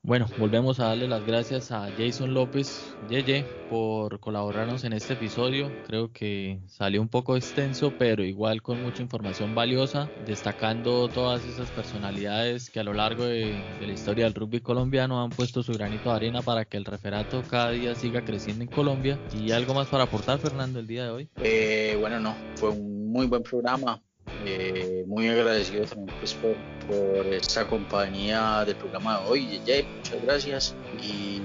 Bueno, volvemos a darle las gracias a Jason López, Yeye, por colaborarnos en este episodio. Creo que salió un poco extenso, pero igual con mucha información valiosa, destacando todas esas personalidades que a lo largo de, la historia del rugby colombiano han puesto su granito de arena para que el referato cada día siga creciendo en Colombia. ¿Y algo más para aportar, Fernando, el día de hoy? Eh, bueno, no, fue un muy buen programa. Eh, muy agradecido también pues, por, esta compañía del programa de hoy, muchas gracias. Y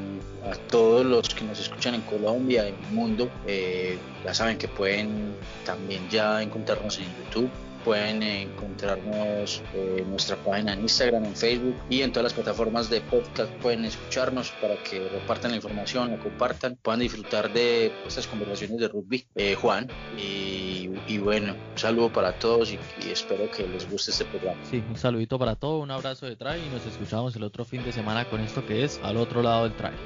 a todos los que nos escuchan en Colombia, en el mundo, eh, ya saben que pueden también ya encontrarnos en YouTube pueden encontrarnos en nuestra página en Instagram, en Facebook y en todas las plataformas de podcast. Pueden escucharnos para que repartan la información, la compartan, puedan disfrutar de estas conversaciones de rugby. Eh, Juan, y, bueno, un saludo para todos y, espero que les guste este programa. Sí, un saludito para todos, un abrazo de trail y nos escuchamos el otro fin de semana con esto que es al otro lado del trail.